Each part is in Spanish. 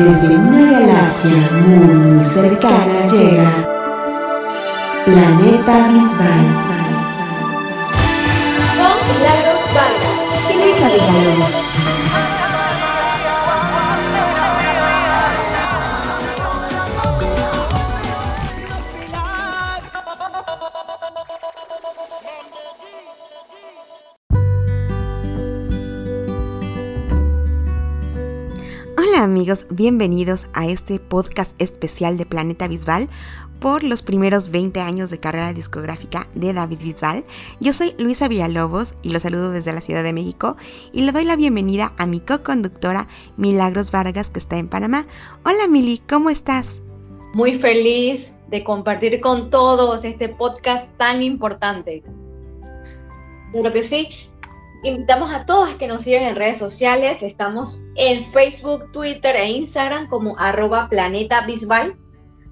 Desde una galaxia muy, muy cercana llega Planeta Bisbal. Con Milagros Vargas y Luisa Villalobos. Bienvenidos a este podcast especial de Planeta Bisbal por los primeros 20 años de carrera discográfica de David Bisbal. Yo soy Luisa Villalobos y los saludo desde la Ciudad de México y le doy la bienvenida a mi co-conductora Milagros Vargas que está en Panamá. Hola Mili, ¿cómo estás? Muy feliz de compartir con todos este podcast tan importante. Lo que sí, invitamos a todos que nos sigan en redes sociales. Estamos en Facebook, Twitter e Instagram como arroba Planeta Bisbal.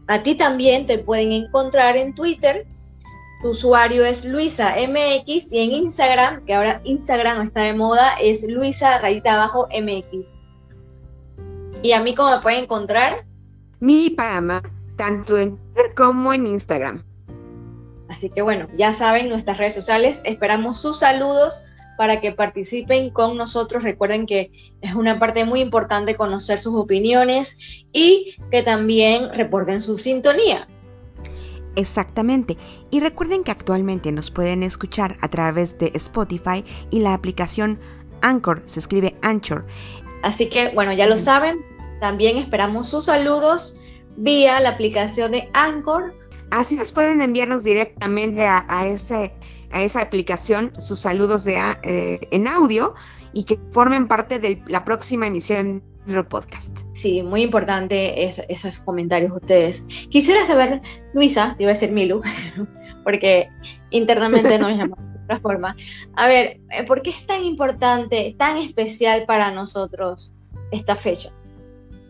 A ti también te pueden encontrar en Twitter. Tu usuario es Luisa MX y en Instagram, que ahora Instagram está de moda, es Luisa rayita abajo MX. ¿Y a mí cómo me pueden encontrar? Mi Panamá, tanto en Twitter como en Instagram. Así que bueno, ya saben nuestras redes sociales. Esperamos sus saludos para que participen con nosotros. Recuerden que es una parte muy importante conocer sus opiniones y que también reporten su sintonía. Exactamente. Y recuerden que actualmente nos pueden escuchar a través de Spotify y la aplicación Anchor, se escribe Anchor. Así que bueno, ya lo saben, también esperamos sus saludos vía la aplicación de Anchor. Así nos pueden enviarnos directamente a, a ese a esa aplicación sus saludos de, eh, en audio y que formen parte de la próxima emisión del podcast. Sí, muy importante esos comentarios ustedes. Quisiera saber, Luisa, iba a decir Milu, porque internamente no me llama de otra forma. A ver, eh, ¿por qué es tan importante, tan especial para nosotros esta fecha?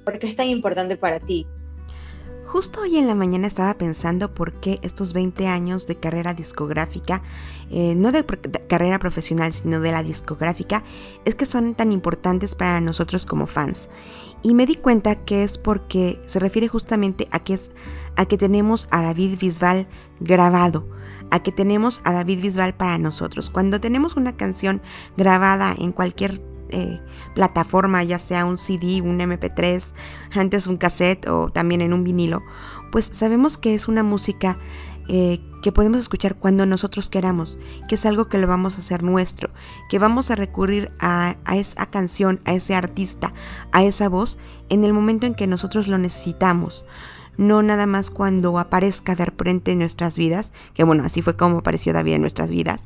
¿Por qué es tan importante para ti? Justo hoy en la mañana estaba pensando por qué estos 20 años de carrera discográfica, eh, no de, carrera profesional, sino de la discográfica, es que son tan importantes para nosotros como fans. Y me di cuenta que es porque se refiere justamente a que, es, a que tenemos a David Bisbal grabado, a que tenemos a David Bisbal para nosotros. Cuando tenemos una canción grabada en cualquier eh, plataforma, ya sea un CD, un MP3, antes un cassette o también en un vinilo, pues sabemos que es una música eh, que podemos escuchar cuando nosotros queramos, que es algo que lo vamos a hacer nuestro, que vamos a recurrir a, a, esa canción, a ese artista, a esa voz en el momento en que nosotros lo necesitamos. No nada más cuando aparezca de repente en nuestras vidas, que bueno, así fue como apareció David en nuestras vidas,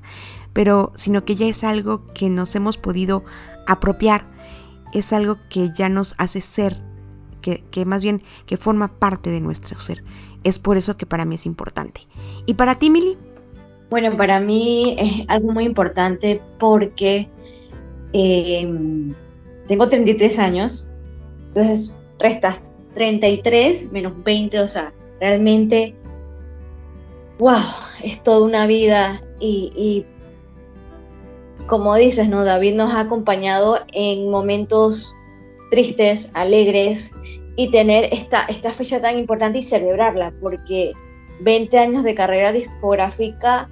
pero sino que ya es algo que nos hemos podido apropiar, es algo que ya nos hace ser, que, que, más bien que forma parte de nuestro ser. Es por eso que para mí es importante. ¿Y para ti, Mili? Bueno, para mí es algo muy importante porque eh, tengo 33 años, entonces resta 33 menos 20, o sea, realmente, wow, es toda una vida y como dices, ¿no? David nos ha acompañado en momentos tristes, alegres, y tener esta, esta fecha tan importante y celebrarla, porque 20 años de carrera discográfica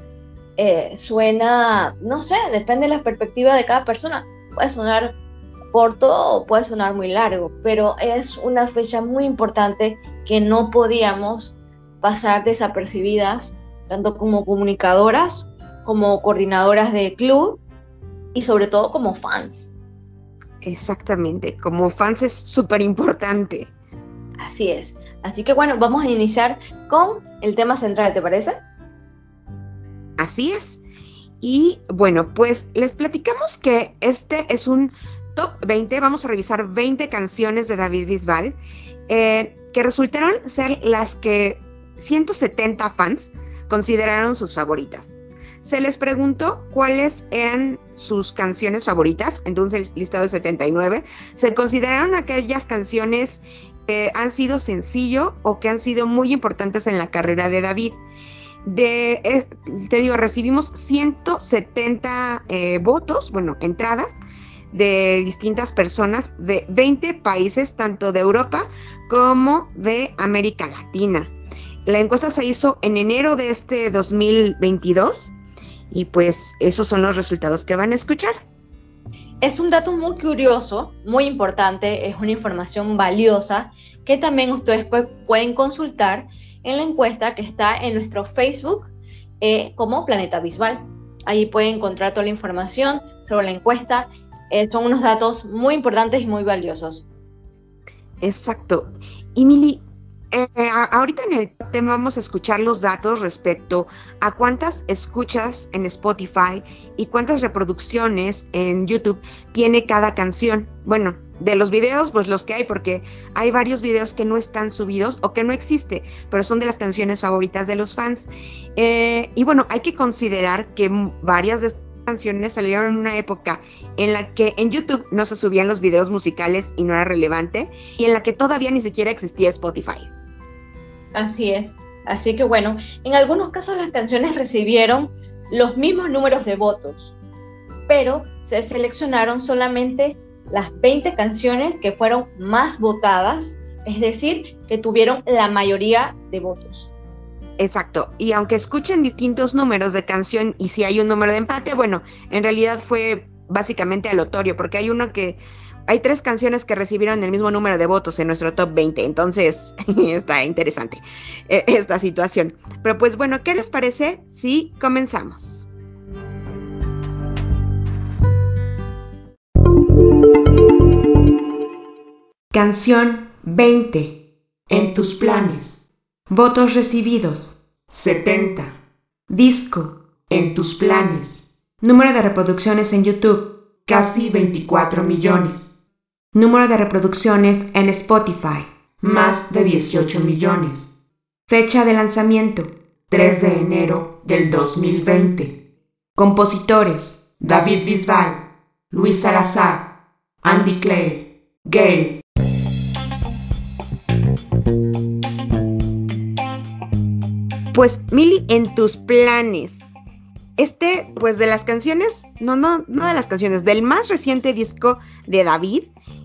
eh, suena, no sé, depende de la perspectiva de cada persona, puede sonar corto o puede sonar muy largo, pero es una fecha muy importante que no podíamos pasar desapercibidas, tanto como comunicadoras, como coordinadoras de club y sobre todo como fans. Exactamente, como fans es súper importante. Así es. Así que bueno, vamos a iniciar con el tema central, ¿te parece? Así es. Y bueno, pues les platicamos que este es un top 20. Vamos a revisar 20 canciones de David Bisbal eh, que resultaron ser las que 170 fans consideraron sus favoritas se les preguntó cuáles eran sus canciones favoritas, entonces el listado de 79, se consideraron aquellas canciones que han sido sencillo o que han sido muy importantes en la carrera de David. De, te digo, recibimos 170 eh, votos, bueno, entradas de distintas personas de 20 países, tanto de Europa como de América Latina. La encuesta se hizo en enero de este 2022 y pues esos son los resultados que van a escuchar. Es un dato muy curioso, muy importante, es una información valiosa que también ustedes pueden consultar en la encuesta que está en nuestro Facebook eh, como Planeta Visual. Allí pueden encontrar toda la información sobre la encuesta. Eh, son unos datos muy importantes y muy valiosos. Exacto. Y Mili, eh, ahorita en el tema vamos a escuchar los datos respecto a cuántas escuchas en Spotify y cuántas reproducciones en YouTube tiene cada canción. Bueno, de los videos, pues los que hay, porque hay varios videos que no están subidos o que no existe, pero son de las canciones favoritas de los fans. Eh, y bueno, hay que considerar que varias de estas canciones salieron en una época en la que en YouTube no se subían los videos musicales y no era relevante, y en la que todavía ni siquiera existía Spotify. Así es. Así que bueno, en algunos casos las canciones recibieron los mismos números de votos, pero se seleccionaron solamente las 20 canciones que fueron más votadas, es decir, que tuvieron la mayoría de votos. Exacto, y aunque escuchen distintos números de canción y si hay un número de empate, bueno, en realidad fue básicamente aleatorio, porque hay uno que hay tres canciones que recibieron el mismo número de votos en nuestro top 20, entonces está interesante eh, esta situación. Pero pues bueno, ¿qué les parece si comenzamos? Canción 20. En tus planes. Votos recibidos. 70. Disco. En tus planes. Número de reproducciones en YouTube. Casi 24 millones. Número de reproducciones en Spotify. Más de 18 millones. Fecha de lanzamiento. 3 de enero del 2020. Compositores. David Bisbal. Luis Salazar. Andy Clay. Gay. Pues Mili, en tus planes. Este, pues de las canciones, no, no, no de las canciones, del más reciente disco de David,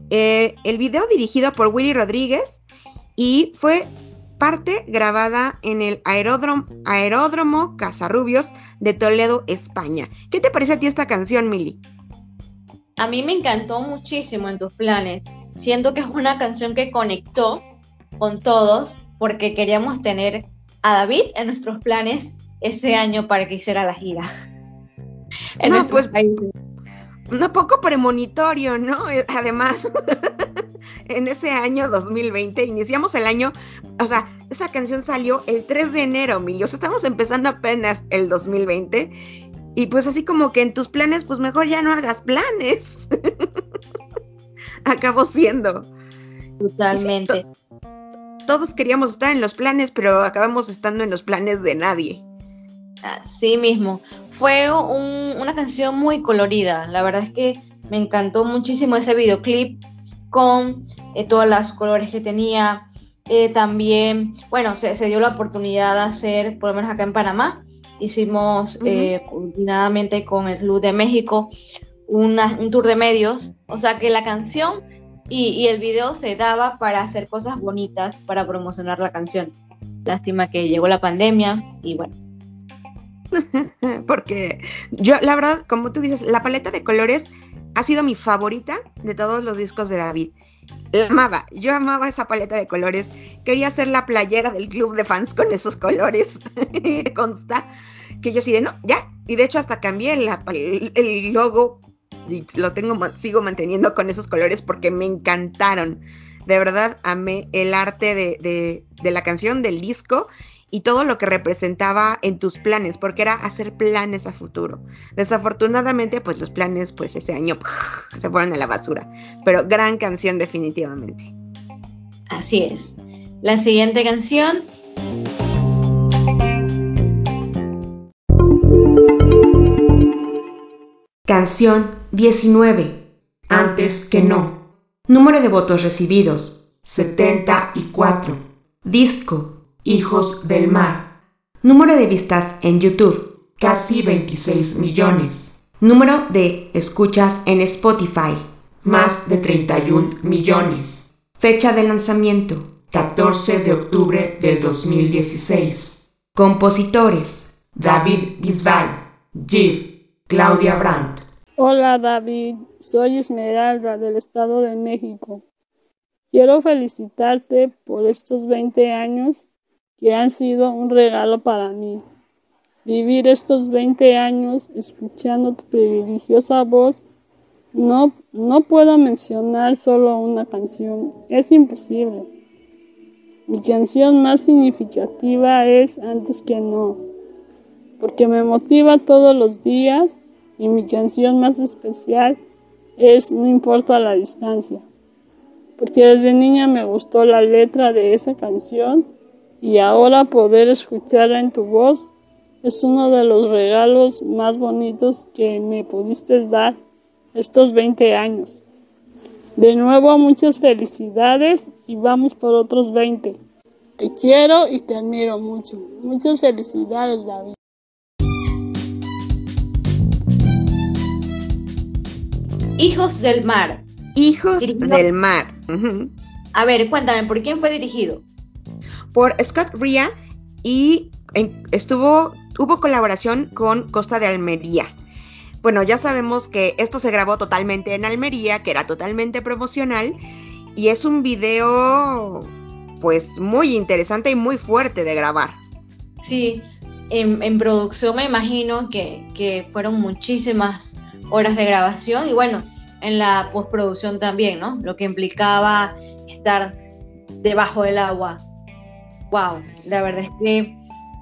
eh, el video dirigido por Willy Rodríguez y fue parte grabada en el aeródromo, aeródromo Casarrubios de Toledo, España. ¿Qué te parece a ti esta canción, Mili? A mí me encantó muchísimo en tus planes. Siento que es una canción que conectó con todos porque queríamos tener a David en nuestros planes ese año para que hiciera la gira. no, pues un poco premonitorio, ¿no? Eh, además, en ese año 2020, iniciamos el año, o sea, esa canción salió el 3 de enero, Mili, o sea, estamos empezando apenas el 2020, y pues así como que en tus planes, pues mejor ya no hagas planes. Acabó siendo. Totalmente. todos queríamos estar en los planes, pero acabamos estando en los planes de nadie. Así mismo. Fue una canción muy colorida. La verdad es que me encantó muchísimo ese videoclip con eh, todos los colores que tenía. Eh, también, bueno, se, dio la oportunidad de hacer, por lo menos acá en Panamá, hicimos uh coordinadamente con el Club de México un tour de medios. O sea que la canción y, y el video se daba para hacer cosas bonitas, para promocionar la canción. Lástima que llegó la pandemia y bueno, Porque yo, la verdad, como tú dices, la paleta de colores ha sido mi favorita de todos los discos de David. La amaba, yo amaba esa paleta de colores. Quería hacer la playera del club de fans con esos colores. Consta que yo sí de no, ya. Y de hecho hasta cambié el, logo y lo tengo, sigo manteniendo con esos colores porque me encantaron. De verdad amé el arte de, de la canción, del disco y todo lo que representaba en tus planes, porque era hacer planes a futuro. Desafortunadamente, pues los planes, pues ese año se fueron a la basura, pero gran canción definitivamente. Así es. La siguiente canción. Canción 19. Antes que no. Número de votos recibidos. 74. Disco Hijos del Mar. Número de vistas en YouTube, casi 26 millones. Número de escuchas en Spotify. Más de 31 millones. Fecha de lanzamiento. 14 de octubre del 2016. Compositores. David Bisbal. Jiv. Claudia Brandt. Hola David, soy Esmeralda del Estado de México. Quiero felicitarte por estos 20 años que han sido un regalo para mí. Vivir estos 20 años escuchando tu privilegiosa voz, no, no puedo mencionar solo una canción, es imposible. Mi canción más significativa es Antes que no, porque me motiva todos los días y mi canción más especial es No importa la distancia, porque desde niña me gustó la letra de esa canción y ahora poder escucharla en tu voz es uno de los regalos más bonitos que me pudiste dar estos 20 años. De nuevo muchas felicidades y vamos por otros 20. Te quiero y te admiro mucho. Muchas felicidades, David. Hijos del Mar. Hijos del Mar. A ver, cuéntame, ¿por quién fue dirigido? Por Scott Ria y estuvo, hubo colaboración con Costa de Almería. Bueno, ya sabemos que esto se grabó totalmente en Almería, que era totalmente promocional, y es un video pues muy interesante y muy fuerte de grabar. Sí, en, producción me imagino que, que, fueron muchísimas horas de grabación y bueno, en la postproducción también, ¿no? Lo que implicaba estar debajo del agua. Wow, la verdad es que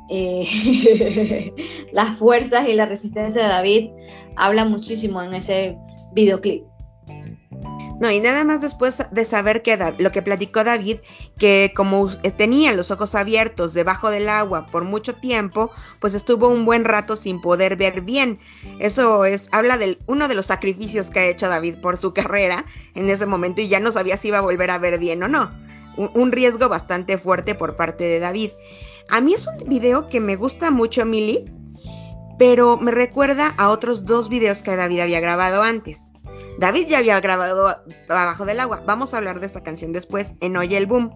eh, las fuerzas y la resistencia de David hablan muchísimo en ese videoclip. No, y nada más después de saber que lo que platicó David, que como tenía los ojos abiertos debajo del agua por mucho tiempo, pues estuvo un buen rato sin poder ver bien. Eso es, habla de uno de los sacrificios que ha hecho David por su carrera en ese momento y ya no sabía si iba a volver a ver bien o no. Un, riesgo bastante fuerte por parte de David. A mí es un video que me gusta mucho, Milly, pero me recuerda a otros dos videos que David había grabado antes. David ya había grabado Abajo del Agua. Vamos a hablar de esta canción después en Oye el Boom.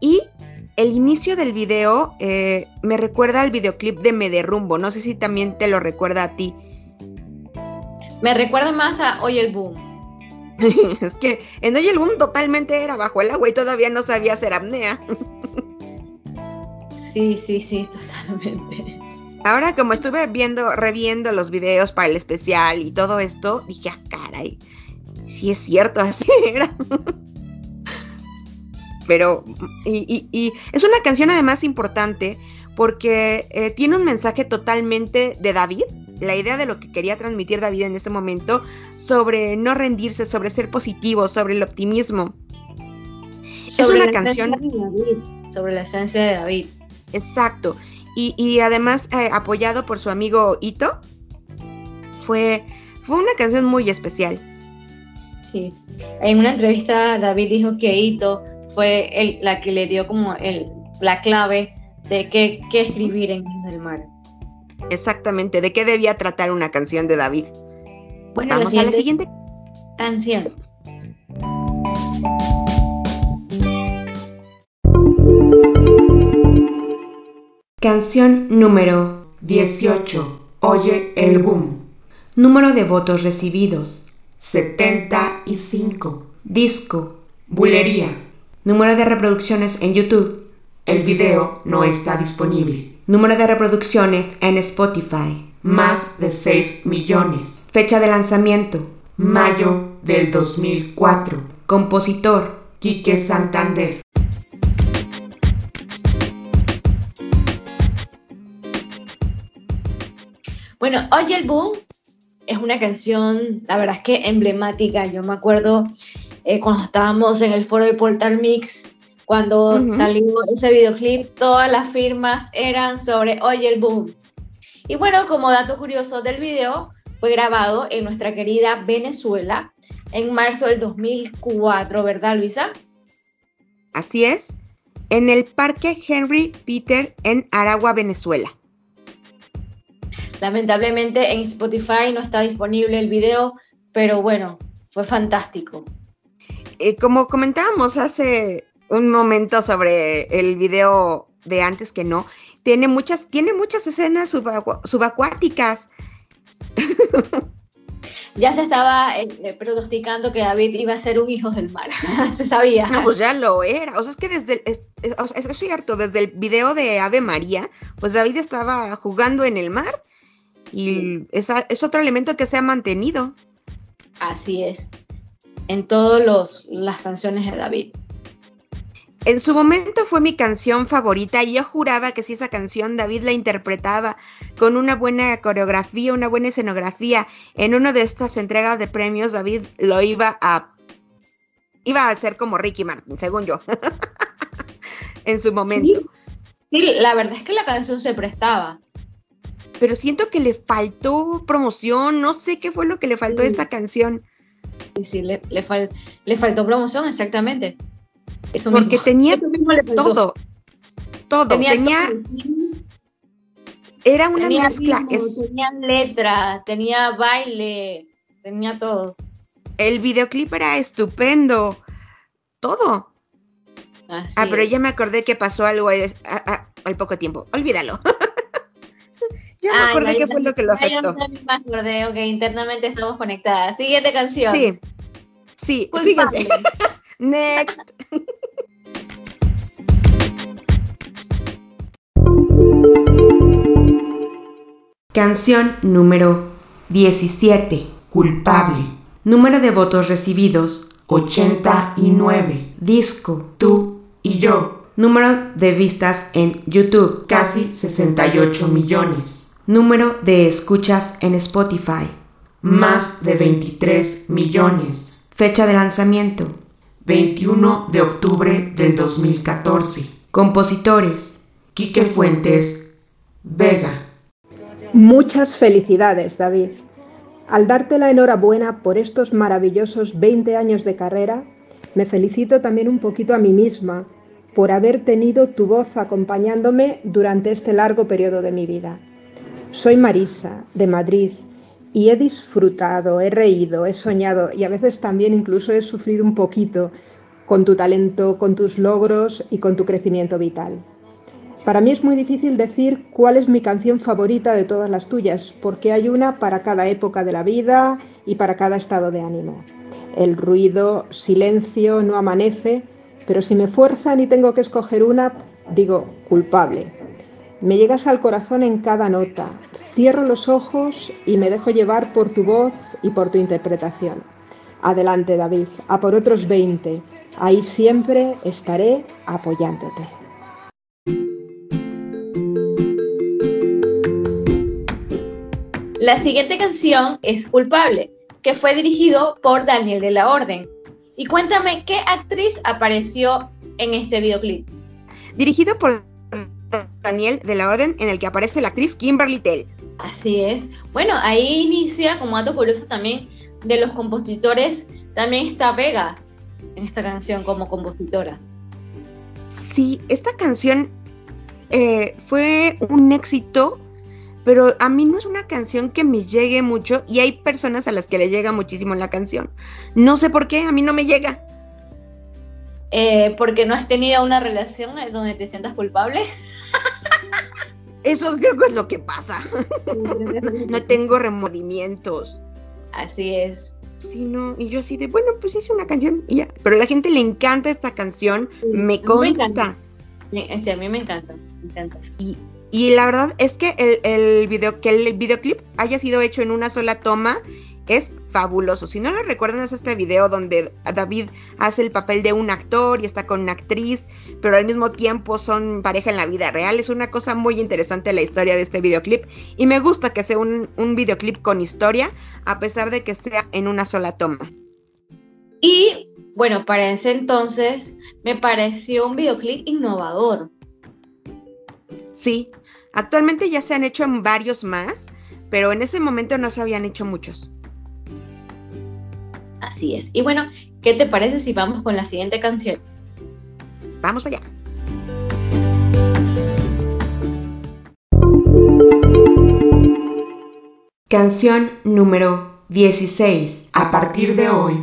Y el inicio del video eh, me recuerda al videoclip de Me Derrumbo. No sé si también te lo recuerda a ti. Me recuerda más a Oye el Boom. es que en Oye el Boom totalmente era bajo el agua y todavía no sabía hacer apnea. sí, sí, sí, totalmente. Ahora como estuve viendo, reviendo los videos para el especial y todo esto, dije, ah, caray, sí es cierto, así era. Pero, y, es una canción además importante porque eh, tiene un mensaje totalmente de David, la idea de lo que quería transmitir David en ese momento, sobre no rendirse, sobre ser positivo, sobre el optimismo. es una canción... sobre la esencia de David. Exacto y, además eh, apoyado por su amigo Ito. Fue, fue una canción muy especial. Sí, en una entrevista David dijo que Ito fue el, la que le dio como el, la clave de qué, escribir en el mar. Exactamente, de qué debía tratar una canción de David. Bueno, Vamos a la siguiente canción. Canción número 18. Oye el boom. Número de votos recibidos. 75. Disco. Bulería. Número de reproducciones en YouTube. El video no está disponible. Número de reproducciones en Spotify. Más de 6 millones. Fecha de lanzamiento. Mayo del 2004. Compositor. Quique Santander. Bueno, Oye el Boom es una canción, la verdad es que emblemática. Yo me acuerdo eh, cuando estábamos en el foro de Portal Mix, cuando salió ese videoclip, todas las firmas eran sobre Oye el Boom. Y bueno, como dato curioso del video, fue grabado en nuestra querida Venezuela en marzo del 2004, ¿verdad, Luisa? Así es, en el Parque Henry Peter en Aragua, Venezuela. Lamentablemente en Spotify no está disponible el video, pero bueno, fue fantástico. Eh, como comentábamos hace un momento sobre el video de antes que no, tiene muchas, tiene muchas escenas subacuáticas. ya se estaba eh, eh, pronosticando que David iba a ser un hijo del mar, se sabía. No, pues ya lo era, o sea, es que desde, el, es, es, cierto, desde el video de Ave María, pues David estaba jugando en el mar y esa, es otro elemento que se ha mantenido. Así es, en todas las canciones de David. En su momento fue mi canción favorita y yo juraba que si esa canción David la interpretaba con una buena coreografía, una buena escenografía, en una de estas entregas de premios David lo iba a iba a hacer como Ricky Martin, según yo. en su momento. Sí, la verdad es que la canción se prestaba. Pero siento que le faltó promoción, no sé qué fue lo que le faltó a esta canción. Sí, sí, le, le faltó promoción, exactamente. Porque tenía todo. Todo. Tenía. Era una mezcla. Tenía letra, tenía baile, tenía todo. El videoclip era estupendo. Todo. ah, pero ya me acordé que pasó algo al poco tiempo. Olvídalo. ya me acordé que fue lo que lo afectó. Ya me acordé, ok, internamente estamos conectadas. Siguiente canción. Sí. Sí, siguiente. Next. Canción número 17. Culpable. Número de votos recibidos 89. Disco Tú y yo. Número de vistas en YouTube casi 68 millones. Número de escuchas en Spotify más de 23 millones. Fecha de lanzamiento 21 de octubre del 2014. Compositores Quique Fuentes Vega. Muchas felicidades, David. Al darte la enhorabuena por estos maravillosos 20 años de carrera, me felicito también un poquito a mí misma por haber tenido tu voz acompañándome durante este largo periodo de mi vida. Soy Marisa, de Madrid, y he disfrutado, he reído, he soñado y a veces también incluso he sufrido un poquito con tu talento, con tus logros y con tu crecimiento vital. Para mí es muy difícil decir cuál es mi canción favorita de todas las tuyas, porque hay una para cada época de la vida y para cada estado de ánimo. El ruido, silencio, no amanece, pero si me fuerzan y tengo que escoger una, digo culpable. Me llegas al corazón en cada nota, cierro los ojos y me dejo llevar por tu voz y por tu interpretación. Adelante David, a por otros 20. Ahí siempre estaré apoyándote. La siguiente canción es Culpable, que fue dirigido por Daniel de la Orden. Y cuéntame, ¿qué actriz apareció en este videoclip? Dirigido por Daniel de la Orden, en el que aparece la actriz Kimberly Tell. Así es. Bueno, ahí inicia, como dato curioso también, de los compositores, también está Vega en esta canción como compositora. Sí, esta canción eh, fue un éxito pero a mí no es una canción que me llegue mucho y hay personas a las que le llega muchísimo la canción. No sé por qué, a mí no me llega. Eh, porque no has tenido una relación donde te sientas culpable. Eso creo que es lo que pasa. no tengo remordimientos. Así es. Sí, no, y yo así de, bueno, pues hice una canción y ya. Pero a la gente le encanta esta canción, me consta. Sí, a mí me encanta, me encanta. Y, y la verdad es que el, video, que el videoclip haya sido hecho en una sola toma es fabuloso. Si no lo recuerdan es este video donde David hace el papel de un actor y está con una actriz, pero al mismo tiempo son pareja en la vida real. Es una cosa muy interesante la historia de este videoclip y me gusta que sea un, un videoclip con historia a pesar de que sea en una sola toma. Y bueno, para ese entonces me pareció un videoclip innovador. Sí, Actualmente ya se han hecho varios más, pero en ese momento no se habían hecho muchos. Así es. Y bueno, ¿qué te parece si vamos con la siguiente canción? Vamos allá. Canción número 16. A partir de hoy,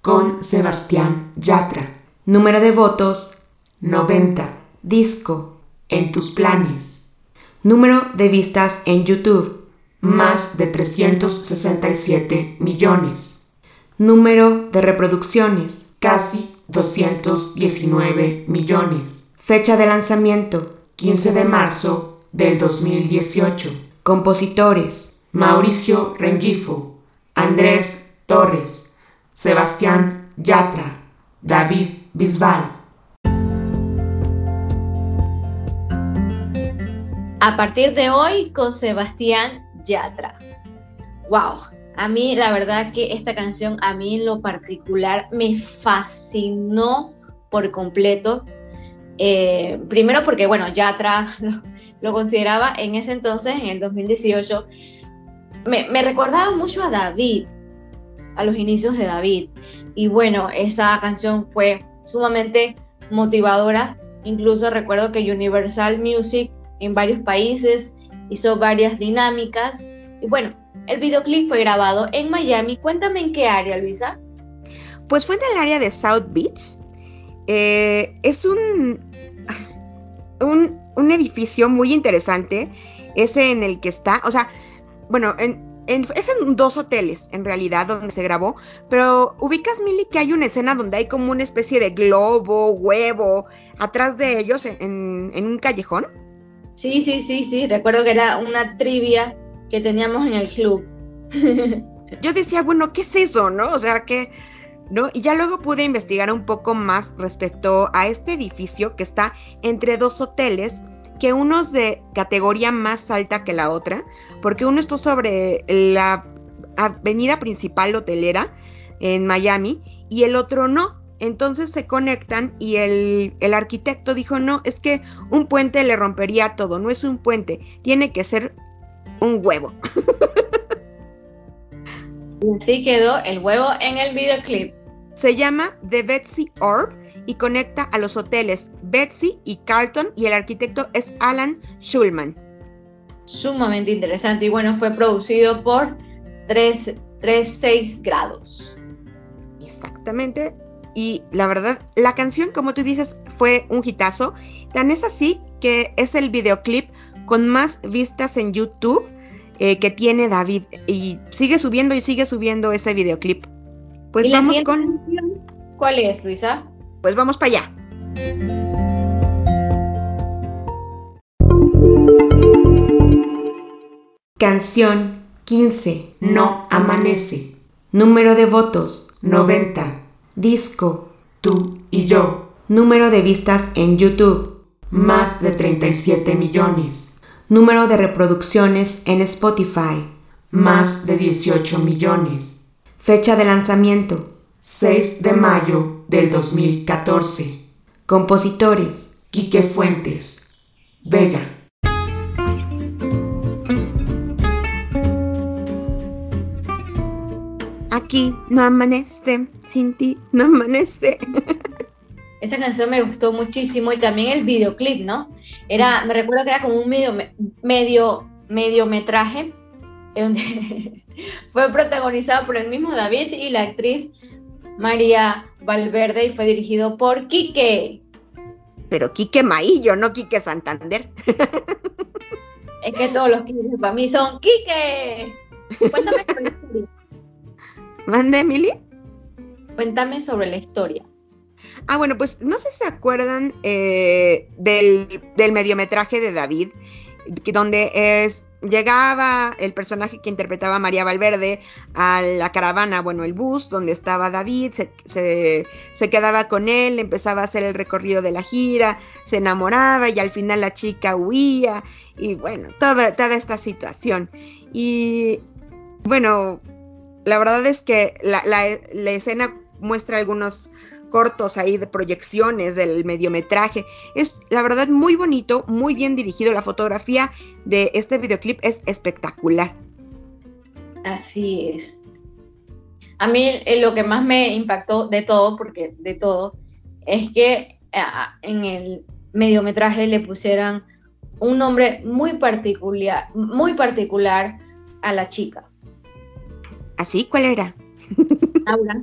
con Sebastián Yatra. Número de votos 90. Disco. En tus planes. Número de vistas en YouTube. Más de 367 millones. Número de reproducciones. Casi 219 millones. Fecha de lanzamiento. 15 de marzo del 2018. Compositores. Mauricio Rengifo, Andrés Torres, Sebastián Yatra, David Bisbal. A partir de hoy con Sebastián Yatra. Wow, a mí la verdad que esta canción a mí en lo particular me fascinó por completo. Eh, primero porque bueno, Yatra lo, lo consideraba en ese entonces, en el 2018, me, recordaba mucho a David, a los inicios de David. Y bueno, esa canción fue sumamente motivadora. Incluso recuerdo que Universal Music en varios países hizo varias dinámicas. Y bueno, el videoclip fue grabado en Miami. Cuéntame en qué área, Luisa. Pues fue en el área de South Beach. Eh, es un, un, un edificio muy interesante. Ese en el que está, o sea, bueno, en, es en dos hoteles en realidad donde se grabó, pero ubicas, Milly, que hay una escena donde hay como una especie de globo, huevo, atrás de ellos en, un callejón. Sí, sí, sí, sí, recuerdo que era una trivia que teníamos en el club. Yo decía, bueno, ¿qué es eso, no? O sea, que... ¿No? Y ya luego pude investigar un poco más respecto a este edificio que está entre dos hoteles que uno es de categoría más alta que la otra, porque uno está sobre la avenida principal hotelera en Miami y el otro no. Entonces se conectan y el, el, arquitecto dijo, no, es que un puente le rompería todo, no es un puente, tiene que ser un huevo. Y así quedó el huevo en el videoclip. Se llama The Betsy Orb y conecta a los hoteles Betsy y Carlton y el arquitecto es Alan Schulman. Sumamente interesante y bueno, fue producido por 36 grados. Exactamente. Y la verdad, la canción, como tú dices, fue un hitazo. Tan es así que es el videoclip con más vistas en YouTube eh, que tiene David. Y sigue subiendo y sigue subiendo ese videoclip. Pues vamos con. ¿Cuál es, Luisa? Pues vamos para allá. Canción 15. No amanece. Número de votos 90. Disco Tú y yo. Número de vistas en YouTube. Más de 37 millones. Número de reproducciones en Spotify. Más de 18 millones. Fecha de lanzamiento 6 de mayo del 2014. Compositores Quique Fuentes, Vega. Aquí no amanece, sin ti no amanece. Esa canción me gustó muchísimo y también el videoclip, ¿no? Era, me recuerdo que era como un medio, medio, medio metraje donde fue protagonizado por el mismo David y la actriz María Valverde y fue dirigido por Quique. Pero Quique Maillo, no Quique Santander. Es que todos los Quique para mí son Quique. Cuéntame sobre. ¿Mande, Emily? Cuéntame sobre la historia. Ah, bueno, pues no sé si se acuerdan eh, del, mediometraje de David, donde es llegaba el personaje que interpretaba María Valverde a la caravana, bueno, el bus donde estaba David, se, quedaba con él, empezaba a hacer el recorrido de la gira, se enamoraba y al final la chica huía y bueno, toda esta situación. Y bueno, la verdad es que la, escena muestra algunos cortos ahí de proyecciones del mediometraje. Es la verdad muy bonito, muy bien dirigido. La fotografía de este videoclip es espectacular. Así es. A mí eh, lo que más me impactó de todo, porque de todo, es que ah, en el mediometraje le pusieran un nombre muy particular, muy particular a la chica. ¿Así? ¿Cuál era? Paula.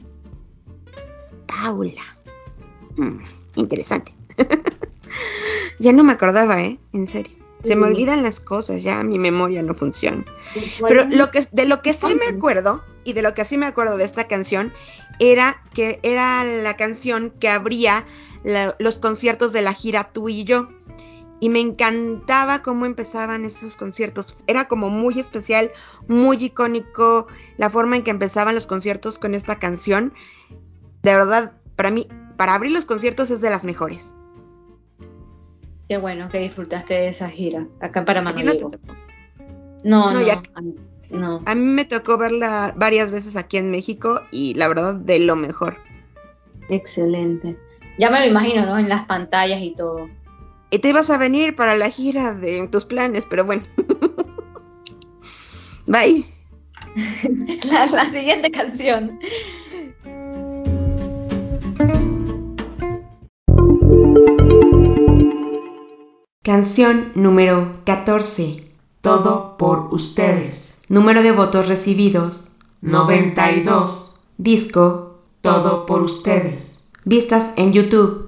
Paula. Hmm, interesante. ya no me acordaba, ¿eh? En serio. Se me olvidan las cosas, ya mi memoria no funciona. Pero lo que, de lo que sí me acuerdo, y de lo que sí me acuerdo de esta canción, era que era la canción que abría los conciertos de la gira Tú y yo. Y me encantaba cómo empezaban esos conciertos. Era como muy especial, muy icónico la forma en que empezaban los conciertos con esta canción. De verdad, para mí, para abrir los conciertos es de las mejores. Qué bueno que disfrutaste de esa gira. Acá para ¿A Manolo. No, no, no, ya- no. A mí me tocó verla varias veces aquí en México y la verdad de lo mejor. Excelente. Ya me lo imagino, ¿no? En las pantallas y todo. Y te ibas a venir para la gira de tus planes, pero bueno. Bye. La, la siguiente canción. Canción número 14. Todo por ustedes. Número de votos recibidos. 92. Disco. Todo por ustedes. Vistas en YouTube.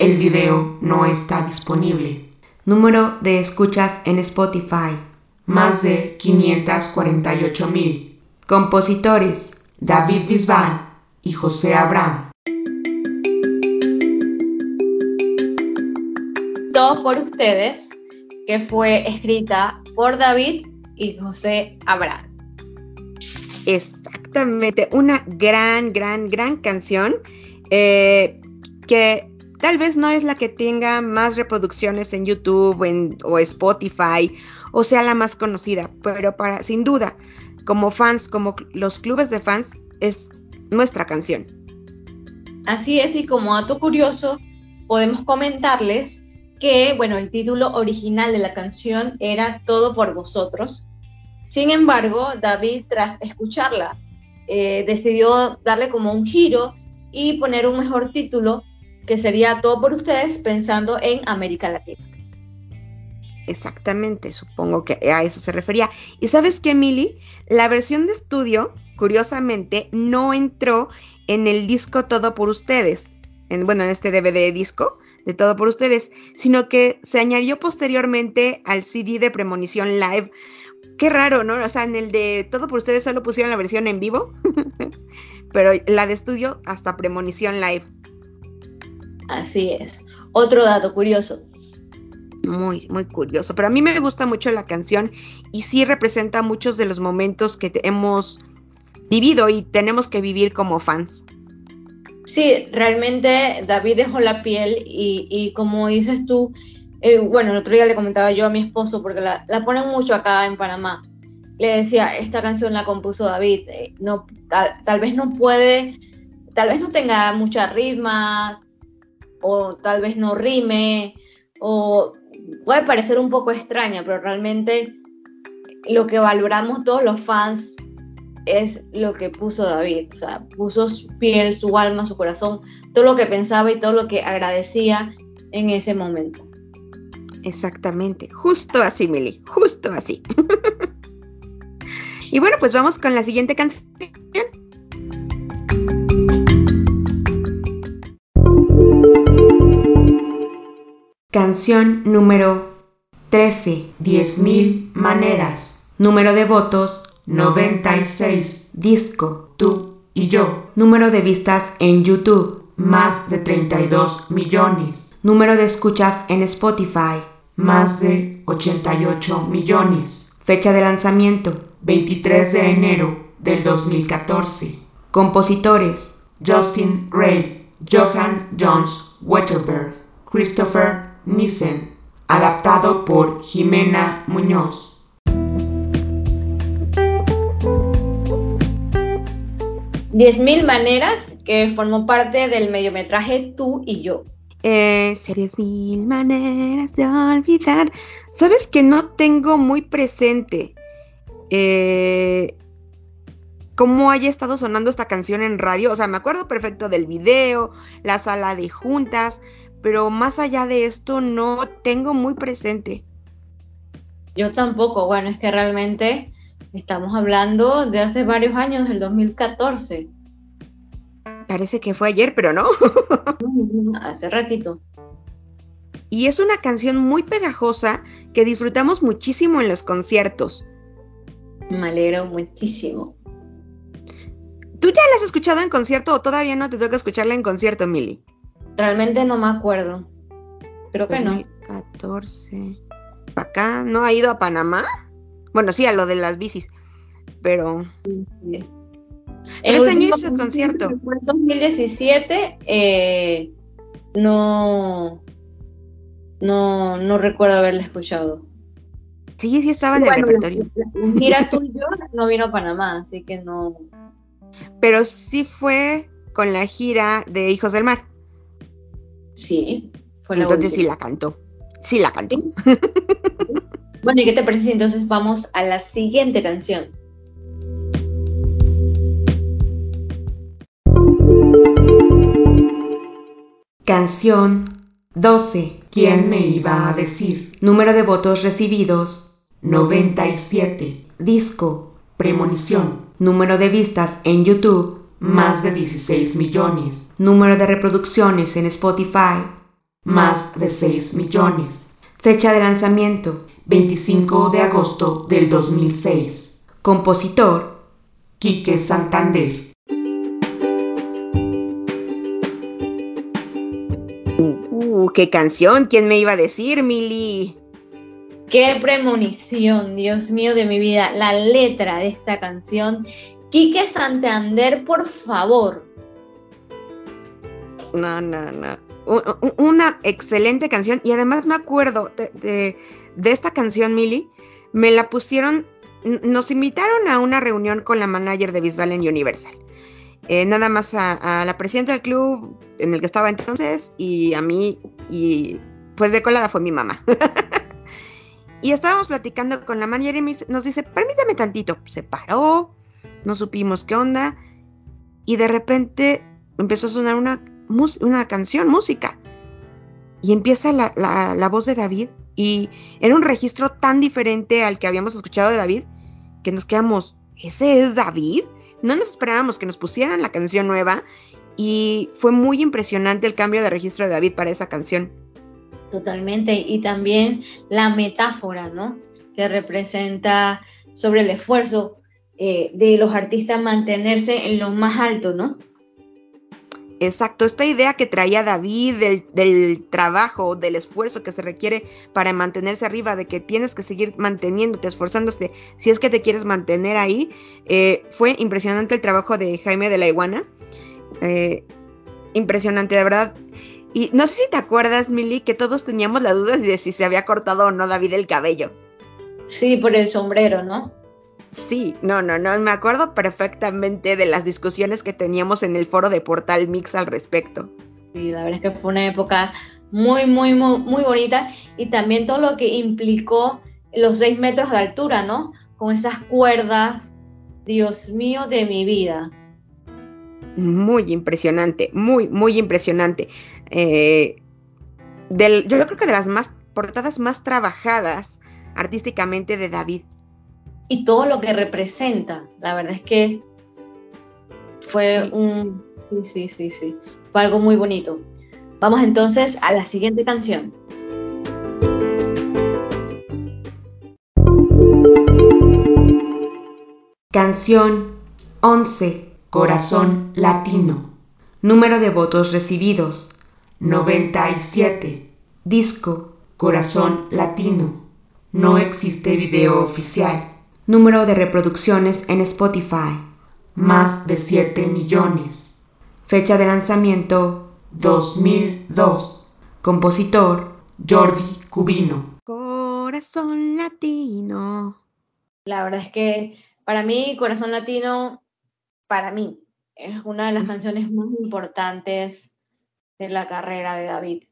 El video no está disponible. Número de escuchas en Spotify. Más de 548 mil. Compositores. David Bisbal y José Abraham. Todo por ustedes, que fue escrita por David y José Abraham. Exactamente, una gran, gran, gran canción eh, que tal vez no es la que tenga más reproducciones en YouTube o Spotify o sea la más conocida, pero para sin duda, como fans, como los clubes de fans, es nuestra canción. Así es, y como dato curioso, podemos comentarles que, bueno, el título original de la canción era Todo por vosotros. Sin embargo, David, tras escucharla, eh, decidió darle como un giro y poner un mejor título que sería Todo por ustedes, pensando en América Latina. Exactamente, supongo que a eso se refería. Y sabes qué, Mili, la versión de estudio, curiosamente, no entró en el disco Todo por Ustedes, en, bueno, en este DVD disco de Todo por Ustedes, sino que se añadió posteriormente al CD de Premonición Live. Qué raro, ¿no? O sea, en el de Todo por Ustedes solo pusieron la versión en vivo, pero la de estudio hasta Premonición Live. Así es. Otro dato curioso. Muy, muy curioso. Pero a mí me gusta mucho la canción y sí representa muchos de los momentos que hemos vivido y tenemos que vivir como fans. Sí, realmente David dejó la piel y, y como dices tú, eh, bueno, el otro día le comentaba yo a mi esposo, porque la, la ponen mucho acá en Panamá, le decía, esta canción la compuso David, eh, no, tal, tal vez no puede, tal vez no tenga mucha ritma, o tal vez no rime, o puede parecer un poco extraña, pero realmente lo que valoramos todos los fans es lo que puso David, o sea, puso su piel, su alma, su corazón, todo lo que pensaba y todo lo que agradecía en ese momento. Exactamente, justo así, Mili, justo así. y bueno, pues vamos con la siguiente canción. Canción número 13. 10.000 maneras. Número de votos 96. Disco. Tú y yo. Número de vistas en YouTube. Más de 32 millones. Número de escuchas en Spotify. Más de 88 millones. Fecha de lanzamiento. 23 de enero del 2014. Compositores. Justin Gray, Johann Jones Wetterberg, Christopher Nissen. Adaptado por Jimena Muñoz. Diez mil maneras que formó parte del mediometraje Tú y yo. Eh, series mil maneras de olvidar. Sabes que no tengo muy presente eh, cómo haya estado sonando esta canción en radio. O sea, me acuerdo perfecto del video, la sala de juntas, pero más allá de esto no tengo muy presente. Yo tampoco, bueno, es que realmente estamos hablando de hace varios años, del 2014. Parece que fue ayer, pero no. hace ratito. Y es una canción muy pegajosa que disfrutamos muchísimo en los conciertos. Me alegro muchísimo. ¿Tú ya la has escuchado en concierto o todavía no te toca escucharla en concierto, Mili? Realmente no me acuerdo. Creo que no. 2014. ¿Para acá? ¿No ha ido a Panamá? Bueno, sí, a lo de las bicis. Pero. Sí. Pero ese año hizo el concierto. En 2017, eh, no, no, no recuerdo haberla escuchado. Sí, sí estaba en el repertorio. Mira tú y yo no vino a Panamá, así que no. Pero sí fue con la gira de Hijos del Mar. Sí, fue la Entonces sí la cantó. Sí la cantó. Bueno, ¿y qué te parece si entonces vamos a la siguiente canción? Canción 12. ¿Quién me iba a decir? Número de votos recibidos. 97. Disco. Premonición. Número de vistas en YouTube. Más de 16 millones. Número de reproducciones en Spotify. Más de 6 millones. Fecha de lanzamiento. 25 de agosto del 2006. Compositor. Quique Santander. Uh, qué canción. ¿Quién me iba a decir, Mili? ¡Qué premonición, Dios mío de mi vida! La letra de esta canción. Quique Santander, por favor. No, no, no. Una excelente canción. Y además me acuerdo de, esta canción, Mili. Me la pusieron. Nos invitaron a una reunión con la manager de Bisbal en Universal. Eh, nada más a, a la presidenta del club en el que estaba entonces y a mí. Y pues de colada fue mi mamá. y estábamos platicando con la manager y nos dice: Permítame tantito. Se paró. No supimos qué onda. Y de repente empezó a sonar una, una canción, música. Y empieza la, la- la voz de David. Y era un registro tan diferente al que habíamos escuchado de David que nos quedamos, ¿ese es David? No nos esperábamos que nos pusieran la canción nueva. Y fue muy impresionante el cambio de registro de David para esa canción. Totalmente. Y también la metáfora, ¿no? Que representa sobre el esfuerzo eh, de los artistas mantenerse en lo más alto, ¿no? Exacto, esta idea que traía David del, trabajo, del esfuerzo que se requiere para mantenerse arriba, de que tienes que seguir manteniéndote, esforzándote, si es que te quieres mantener ahí, eh, fue impresionante el trabajo de Jaime de la Iguana. Eh, impresionante, de verdad. Y no sé si te acuerdas, Mili, que todos teníamos la duda de si se había cortado o no David el cabello. Sí, por el sombrero, ¿no? Sí, no, no, no, me acuerdo perfectamente de las discusiones que teníamos en el foro de Portal Mix al respecto. Sí, la verdad es que fue una época muy, muy, muy, muy bonita y también todo lo que implicó los seis metros de altura, ¿no? Con esas cuerdas, Dios mío de mi vida. Muy impresionante, muy, muy impresionante. Eh, del, yo creo que de las más portadas más trabajadas artísticamente de David. Y todo lo que representa, la verdad es que fue Sí. un... Sí, sí, sí, sí. Fue algo muy bonito. Vamos entonces a la siguiente canción. Canción 11. Corazón latino. Número de votos recibidos. 97. Disco. Corazón latino. No existe video oficial. Número de reproducciones en Spotify. Más de 7 millones. Fecha de lanzamiento. 2002. Compositor. Jordi Cubino. Corazón latino. La verdad es que para mí, Corazón Latino, para mí, es una de las canciones más importantes de la carrera de David.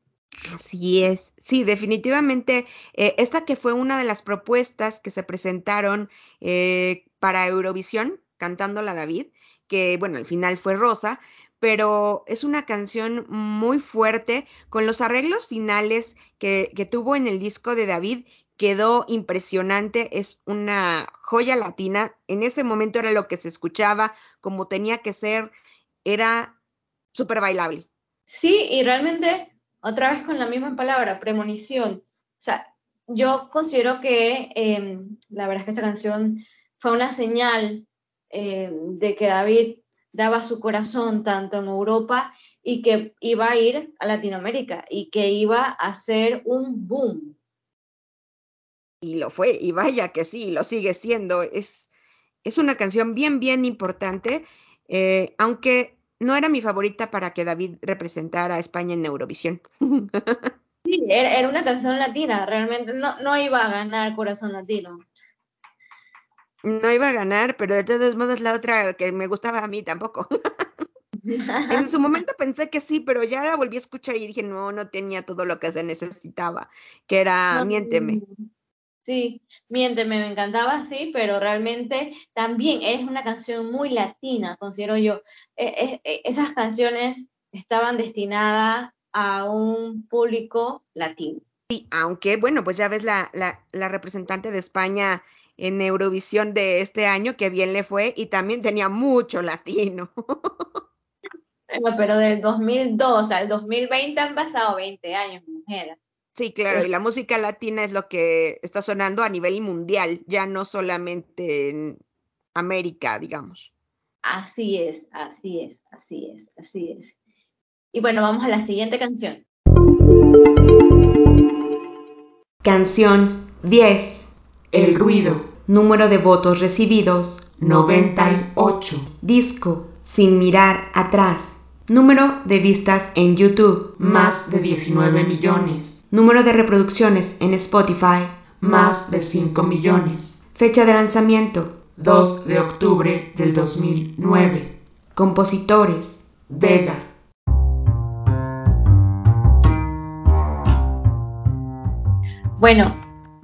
Así es, sí, definitivamente eh, esta que fue una de las propuestas que se presentaron eh, para Eurovisión, cantándola David, que bueno, al final fue Rosa, pero es una canción muy fuerte con los arreglos finales que, que tuvo en el disco de David quedó impresionante, es una joya latina. En ese momento era lo que se escuchaba, como tenía que ser, era súper bailable. Sí, y realmente, otra vez con la misma palabra, premonición. O sea, yo considero que em, la verdad es que esta canción fue una señal em, de que David daba su corazón tanto en Europa y que iba a ir a Latinoamérica y que iba a hacer un boom. Y lo fue, y vaya que sí, lo sigue siendo. Es, es una canción bien, bien importante, eh, aunque no era mi favorita para que David representara a España en Eurovisión. Sí, era, una canción latina, realmente no, no iba a ganar Corazón Latino. No iba a ganar, pero de todos modos la otra que me gustaba a mí tampoco. en su momento pensé que sí, pero ya la volví a escuchar y dije, no, no tenía todo lo que se necesitaba, que era Miénteme. Sí, Miénteme, me encantaba, sí, pero realmente también es una canción muy latina, considero yo. E, e, e, esas canciones estaban destinadas a un público latino. Sí, aunque bueno, pues ya ves la, la, la, representante de España en Eurovisión de este año, que bien le fue y también tenía mucho latino. bueno, pero del 2002 al 2020 han pasado 20 años, mujer. Sí, claro, y la música latina es lo que está sonando a nivel mundial, ya no solamente en América, digamos. Así es, así es, así es, así es. Y bueno, vamos a la siguiente canción. Canción 10. El ruido. Número de votos recibidos 98. Disco Sin mirar atrás. Número de vistas en YouTube más de 19 millones. Número de reproducciones en Spotify más de 5 millones. Fecha de lanzamiento 2 de octubre del 2009. Compositores Vega. Bueno,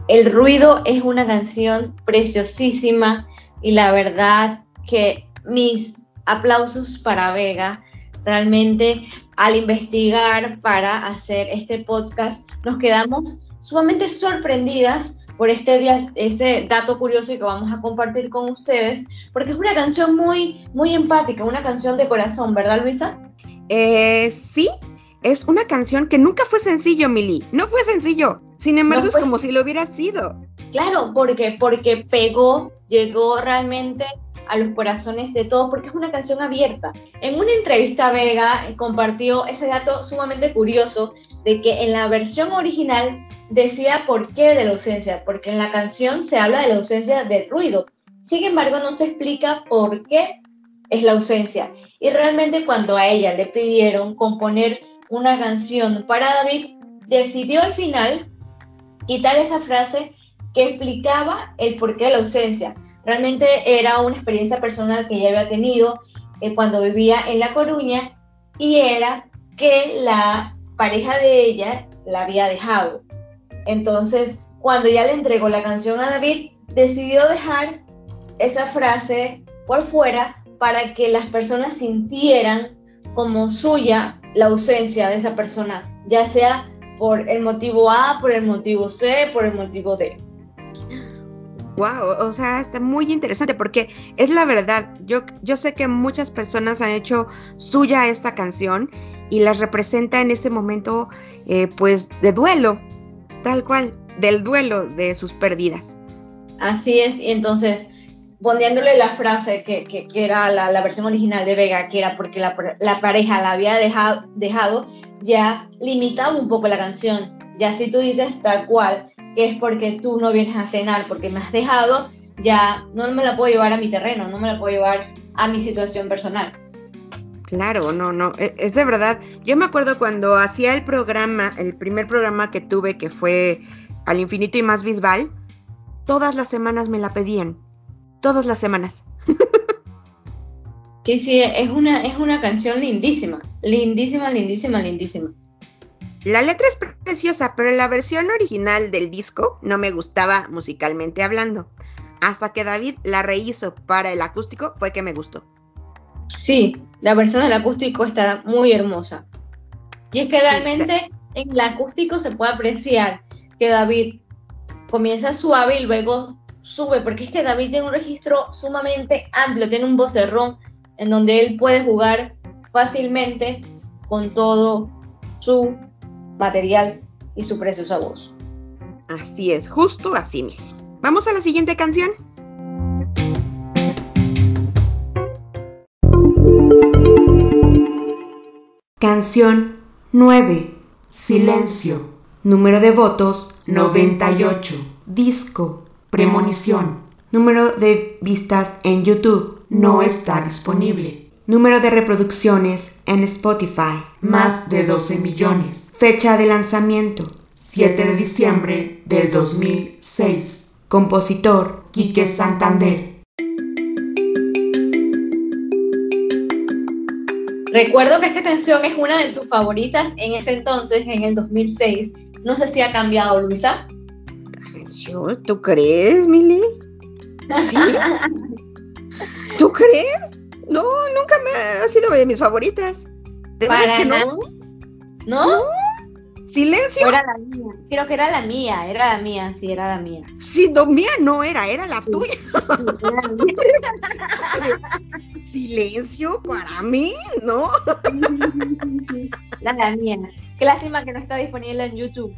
El Ruido es una canción preciosísima y la verdad que mis aplausos para Vega. Realmente al investigar para hacer este podcast nos quedamos sumamente sorprendidas por este, día, este dato curioso que vamos a compartir con ustedes, porque es una canción muy, muy empática, una canción de corazón, ¿verdad Luisa? Eh, sí, es una canción que nunca fue sencillo, Mili, no fue sencillo. Sin embargo, es como si lo hubiera sido. Claro, porque, porque pegó, llegó realmente a los corazones de todos, porque es una canción abierta. En una entrevista Vega eh, compartió ese dato sumamente curioso de que en la versión original decía por qué de la ausencia, porque en la canción se habla de la ausencia del ruido. Sin embargo, no se explica por qué es la ausencia. Y realmente cuando a ella le pidieron componer una canción para David, decidió al final quitar esa frase que explicaba el porqué de la ausencia. Realmente era una experiencia personal que ella había tenido eh, cuando vivía en La Coruña y era que la pareja de ella la había dejado. Entonces, cuando ya le entregó la canción a David, decidió dejar esa frase por fuera para que las personas sintieran como suya la ausencia de esa persona, ya sea por el motivo A, por el motivo C, por el motivo D. Wow, o sea, está muy interesante porque es la verdad. Yo, yo sé que muchas personas han hecho suya esta canción y la representa en ese momento, eh, pues, de duelo, tal cual, del duelo de sus pérdidas. Así es, y entonces, poniéndole la frase que, que, era la, la, versión original de Vega, que era porque la, la pareja la había dejado, dejado ya limitaba un poco la canción. Ya si tú dices tal cual, que es porque tú no vienes a cenar, porque me has dejado, ya no me la puedo llevar a mi terreno, no me la puedo llevar a mi situación personal. Claro, no, no, e, es de verdad. Yo me acuerdo cuando hacía el programa, el primer programa que tuve, que fue Al Infinito y Más Bisbal, todas las semanas me la pedían. Todas las semanas. Sí, sí, es una, es una canción lindísima, lindísima, lindísima, lindísima. La letra es preciosa, pero la versión original del disco no me gustaba musicalmente hablando. Hasta que David la rehizo para el acústico fue que me gustó. Sí, la versión del acústico está muy hermosa. Y es que realmente en el acústico se puede apreciar que David comienza suave y luego sube, porque es que David tiene un registro sumamente amplio, tiene un vocerrón en donde él puede jugar fácilmente con todo su material y su preciosa voz. Así es, justo así mismo. Vamos a la siguiente canción. Canción 9. Silencio. Número de votos 98. Disco. Premonición. Número de vistas en YouTube. No está disponible. Número de reproducciones en Spotify. Más de 12 millones. Fecha de lanzamiento. 7 de diciembre del 2006. Compositor. Quique Santander. Recuerdo que esta canción es una de tus favoritas en ese entonces, en el 2006. No sé si ha cambiado, Luisa. Yo, ¿Tú crees, Mili? ¿Sí? ¿Tú crees? No, nunca me ha sido de mis favoritas. ¿De verdad Para que nada. no? ¿No? ¿Silencio? Era la mía. Creo que era la mía, era la mía, sí, era la mía. Sí, no, mía no era, era la tuya. Era la mía. Silencio para mí, ¿no? Era la mía. Qué lástima que no está disponible en YouTube.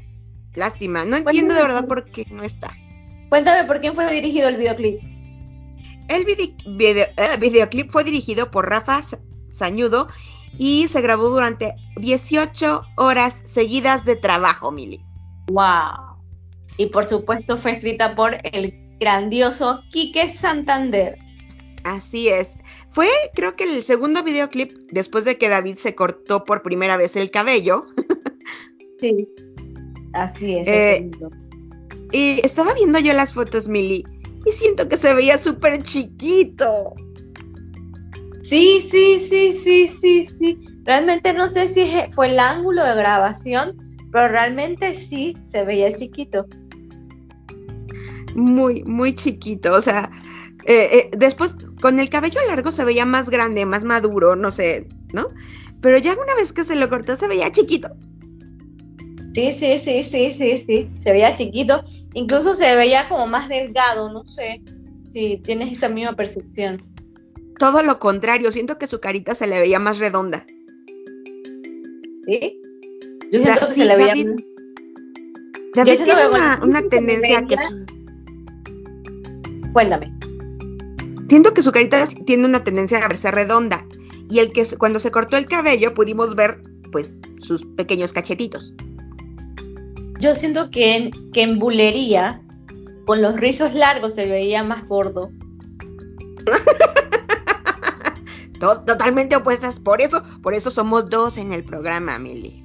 Lástima, no entiendo de verdad por qué no está. Cuéntame por quién fue dirigido el videoclip. El video- eh, videoclip fue dirigido por Rafa Sa- Sañudo y se grabó durante 18 horas seguidas de trabajo, Mili. Wow. Y por supuesto fue escrita por el grandioso Quique Santander. Así es. Fue, creo que el segundo videoclip después de que David se cortó por primera vez el cabello. Sí. Así es. Eh. Y estaba viendo yo las fotos, Mili, y siento que se veía súper chiquito. Sí, sí, sí, sí, sí, sí. Realmente no sé si fue el ángulo de grabación, pero realmente sí se veía chiquito. Muy, muy chiquito. O sea, eh, eh, después con el cabello largo se veía más grande, más maduro, no sé, ¿no? Pero ya una vez que se lo cortó se veía chiquito. Sí, sí, sí, sí, sí, sí. Se veía chiquito. Incluso se veía como más delgado, no sé si tienes esa misma percepción. Todo lo contrario, siento que su carita se le veía más redonda. ¿Sí? Yo siento que sí, se le veía. David- David tiene una, tendencia que su- Cuéntame. siento que su carita tiene una tendencia a verse redonda y el que cuando se cortó el cabello pudimos ver pues sus pequeños cachetitos. Yo siento que en, que en bulería, con los rizos largos, se veía más gordo. To- totalmente opuestas, por eso, por eso somos dos en el programa, Mili.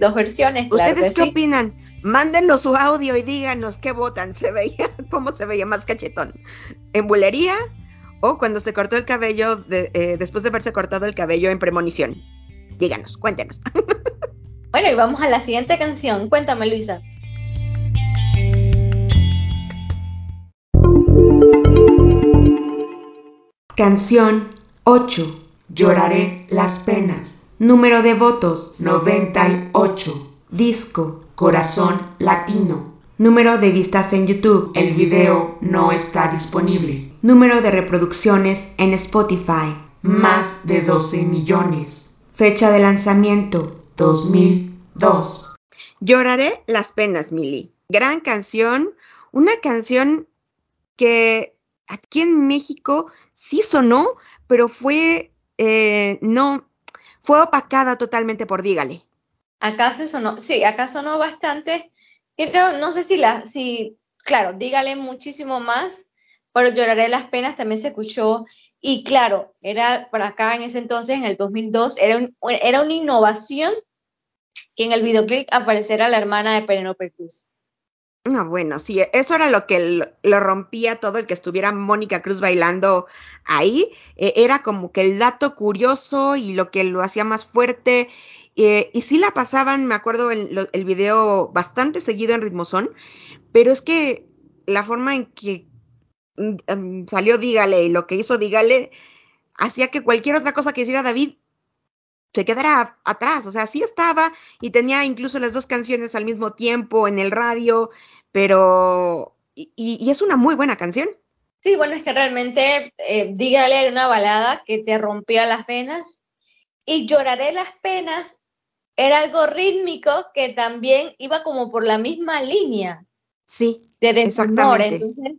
Dos versiones, ¿Ustedes qué sí. opinan? Mándenos su audio y díganos qué votan. ¿Se veía cómo se veía más cachetón? ¿En bulería o cuando se cortó el cabello de- eh, después de haberse cortado el cabello en premonición? Díganos, cuéntenos. Bueno, y vamos a la siguiente canción. Cuéntame, Luisa. Canción 8. Lloraré las penas. Número de votos. 98. Disco. Corazón latino. Número de vistas en YouTube. El video no está disponible. Número de reproducciones en Spotify. Más de 12 millones. Fecha de lanzamiento. 2002. Lloraré las penas, Mili. Gran canción. Una canción que aquí en México sí sonó, pero fue eh, no fue opacada totalmente por Dígale. Acá se sonó, sí, acá sonó bastante. Creo, no sé si la, si, claro, dígale muchísimo más, pero lloraré las penas también se escuchó. Y claro, era para acá en ese entonces, en el 2002, era, un- era una innovación que en el videoclip apareciera la hermana de Penélope Cruz. No, bueno, sí, eso era lo que lo, rompía todo el que estuviera Mónica Cruz bailando ahí. eh, era como que el dato curioso y lo que lo hacía más fuerte. eh, y sí la pasaban, me acuerdo, el, el video bastante seguido en Ritmozón, pero es que la forma en que mm, em, salió Dígale y lo que hizo Dígale hacía que cualquier otra cosa que hiciera David se quedara atrás, o sea, sí estaba y tenía incluso las dos canciones al mismo tiempo en el radio, pero... Y, y es una muy buena canción. Sí, bueno, es que realmente, eh, dígale, era una balada que te rompía las venas y lloraré las penas era algo rítmico que también iba como por la misma línea. Sí, de desamor. Entonces,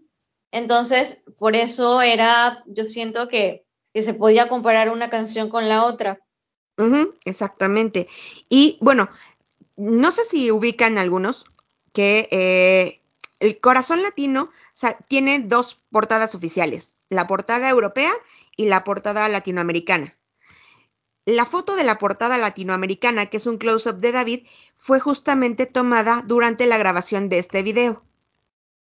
entonces, por eso era, yo siento que, que, se podía comparar una canción con la otra. exactamente. Y bueno, no sé si ubican algunos que eh, el corazón latino tiene dos portadas oficiales, la portada europea y la portada latinoamericana. La foto de la portada latinoamericana, que es un close-up de David, fue justamente tomada durante la grabación de este video.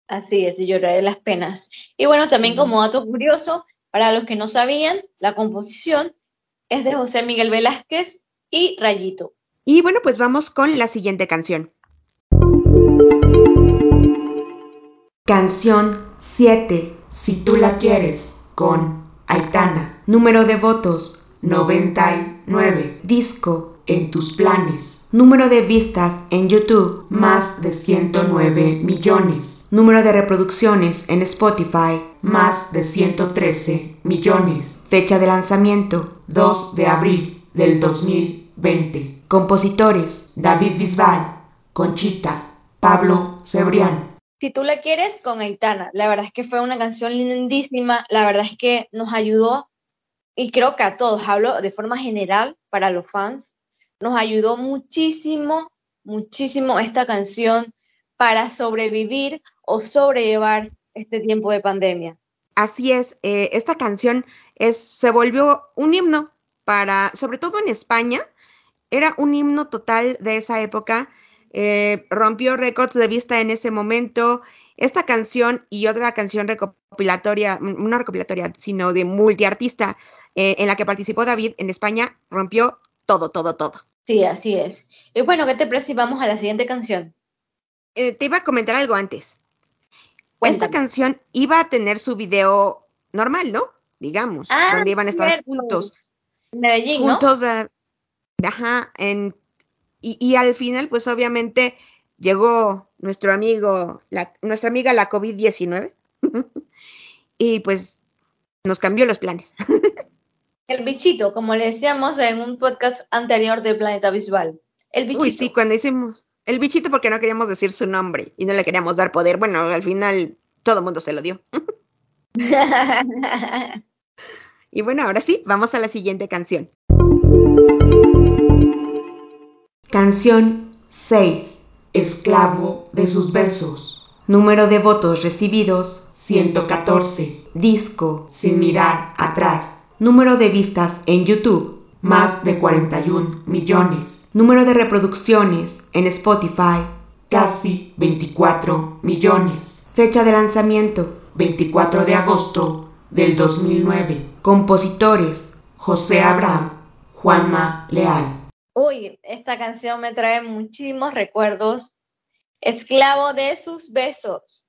Así es, y lloraré las penas. Y bueno, también como dato curioso, para los que no sabían, la composición es de José Miguel Velázquez y Rayito. Y bueno, pues vamos con la siguiente canción. Canción 7. Si tú la quieres, con Aitana. Número de votos 99. Disco en tus planes. Número de vistas en YouTube más de 109 millones. Número de reproducciones en Spotify más de 113 millones. Fecha de lanzamiento 2 de abril del 2020. Compositores David Bisbal, Conchita, Pablo Cebrián. Si tú la quieres, con Aitana. La verdad es que fue una canción lindísima, la verdad es que nos ayudó, y creo que a todos, hablo de forma general para los fans, nos ayudó muchísimo, muchísimo esta canción para sobrevivir o sobrellevar este tiempo de pandemia. Así es, eh, esta canción se volvió un himno para, sobre todo en España, era un himno total de esa época eh, rompió récords de vista en ese momento. Esta canción y otra canción recopilatoria, no recopilatoria, sino de multiartista, eh, en la que participó David en España, rompió todo, todo, todo. Sí, así es. Y bueno, ¿qué te parece si vamos a la siguiente canción? Eh, te iba a comentar algo antes. Esta canción iba a tener su video normal, ¿no? Digamos, ah, donde iban a estar juntos. En Medellín, juntos, ajá, en y, al final, pues obviamente llegó nuestro amigo, la, nuestra amiga la COVID-19 y pues nos cambió los planes. El bichito, como le decíamos en un podcast anterior de Planeta Visual. El bichito. Uy, sí, cuando hicimos el bichito porque no queríamos decir su nombre y no le queríamos dar poder. Bueno, al final todo el mundo se lo dio. y bueno, ahora sí, vamos a la siguiente canción. Canción 6. Esclavo de sus besos. Número de votos recibidos 114. Disco Sin mirar atrás. Número de vistas en YouTube más de 41 millones. Número de reproducciones en Spotify casi 24 millones. Fecha de lanzamiento 24 de agosto del 2009. Compositores José Abraham, Juanma Leal. Uy, esta canción me trae muchísimos recuerdos. Esclavo de sus besos.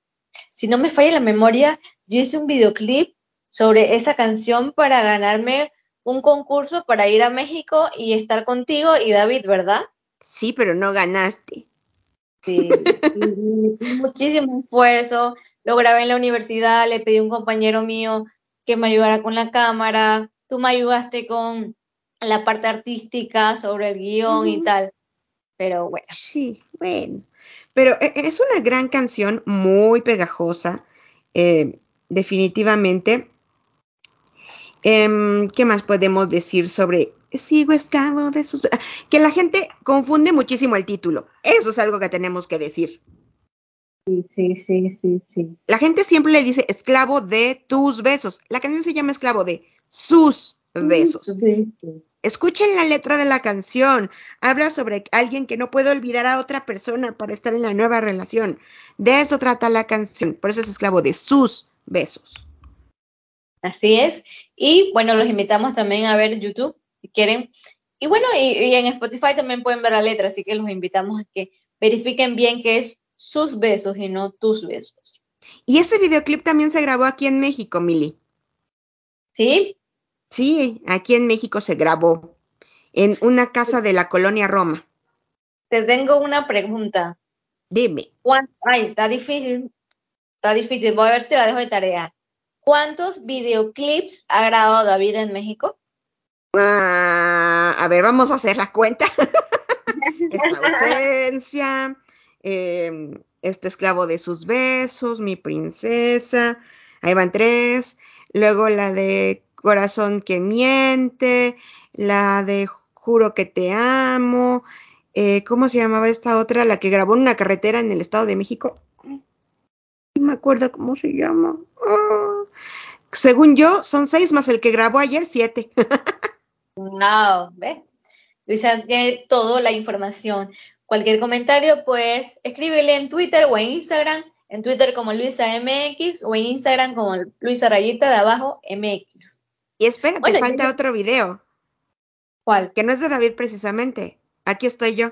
Si no me falla la memoria, yo hice un videoclip sobre esa canción para ganarme un concurso para ir a México y estar contigo y David, ¿verdad? Sí, pero no ganaste. Sí, muchísimo esfuerzo. Lo grabé en la universidad, le pedí a un compañero mío que me ayudara con la cámara. Tú me ayudaste con la parte artística, sobre el guion y tal. Pero bueno. Sí, bueno. Pero e, es una gran canción, muy pegajosa, eh, definitivamente. Em, ¿Qué más podemos decir sobre Sigo esclavo de sus... Que la gente confunde muchísimo el título. Eso es algo que tenemos que decir. Sí, sí, sí, sí, sí. La gente siempre le dice esclavo de tus besos. La canción se llama esclavo de sus besos. Escuchen la letra de la canción. Habla sobre alguien que no puede olvidar a otra persona para estar en la nueva relación. De eso trata la canción. Por eso es esclavo de sus besos. Así es. Y bueno, los invitamos también a ver YouTube si quieren. Y bueno, y, en Spotify también pueden ver la letra, así que los invitamos a que verifiquen bien que es sus besos y no tus besos. Y ese videoclip también se grabó aquí en México, Mili. Sí, Sí, aquí en México se grabó, en una casa de la colonia Roma. Te tengo una pregunta. Dime. Ay, está difícil. Está difícil. Voy a ver si la dejo de tarea. ¿Cuántos videoclips ha grabado David en México? Ah, a ver, vamos a hacer la cuenta. Esta ausencia, em, este esclavo de sus besos, mi princesa, ahí van tres. Luego la de corazón que miente, la de juro que te amo. Eh, ¿Cómo se llamaba esta otra? La que grabó en una carretera en el Estado de México. No me acuerdo cómo se llama. Ah. Según yo, son seis más el que grabó ayer, siete. wow, ¿ves? Luisa tiene toda la información. Cualquier comentario, pues escríbele en Twitter o en Instagram. En Twitter como Luisa MX o en Instagram como Luisa Rayita de abajo MX. Y espera, te falta otro video. ¿Cuál? Que no es de David precisamente. Aquí estoy yo.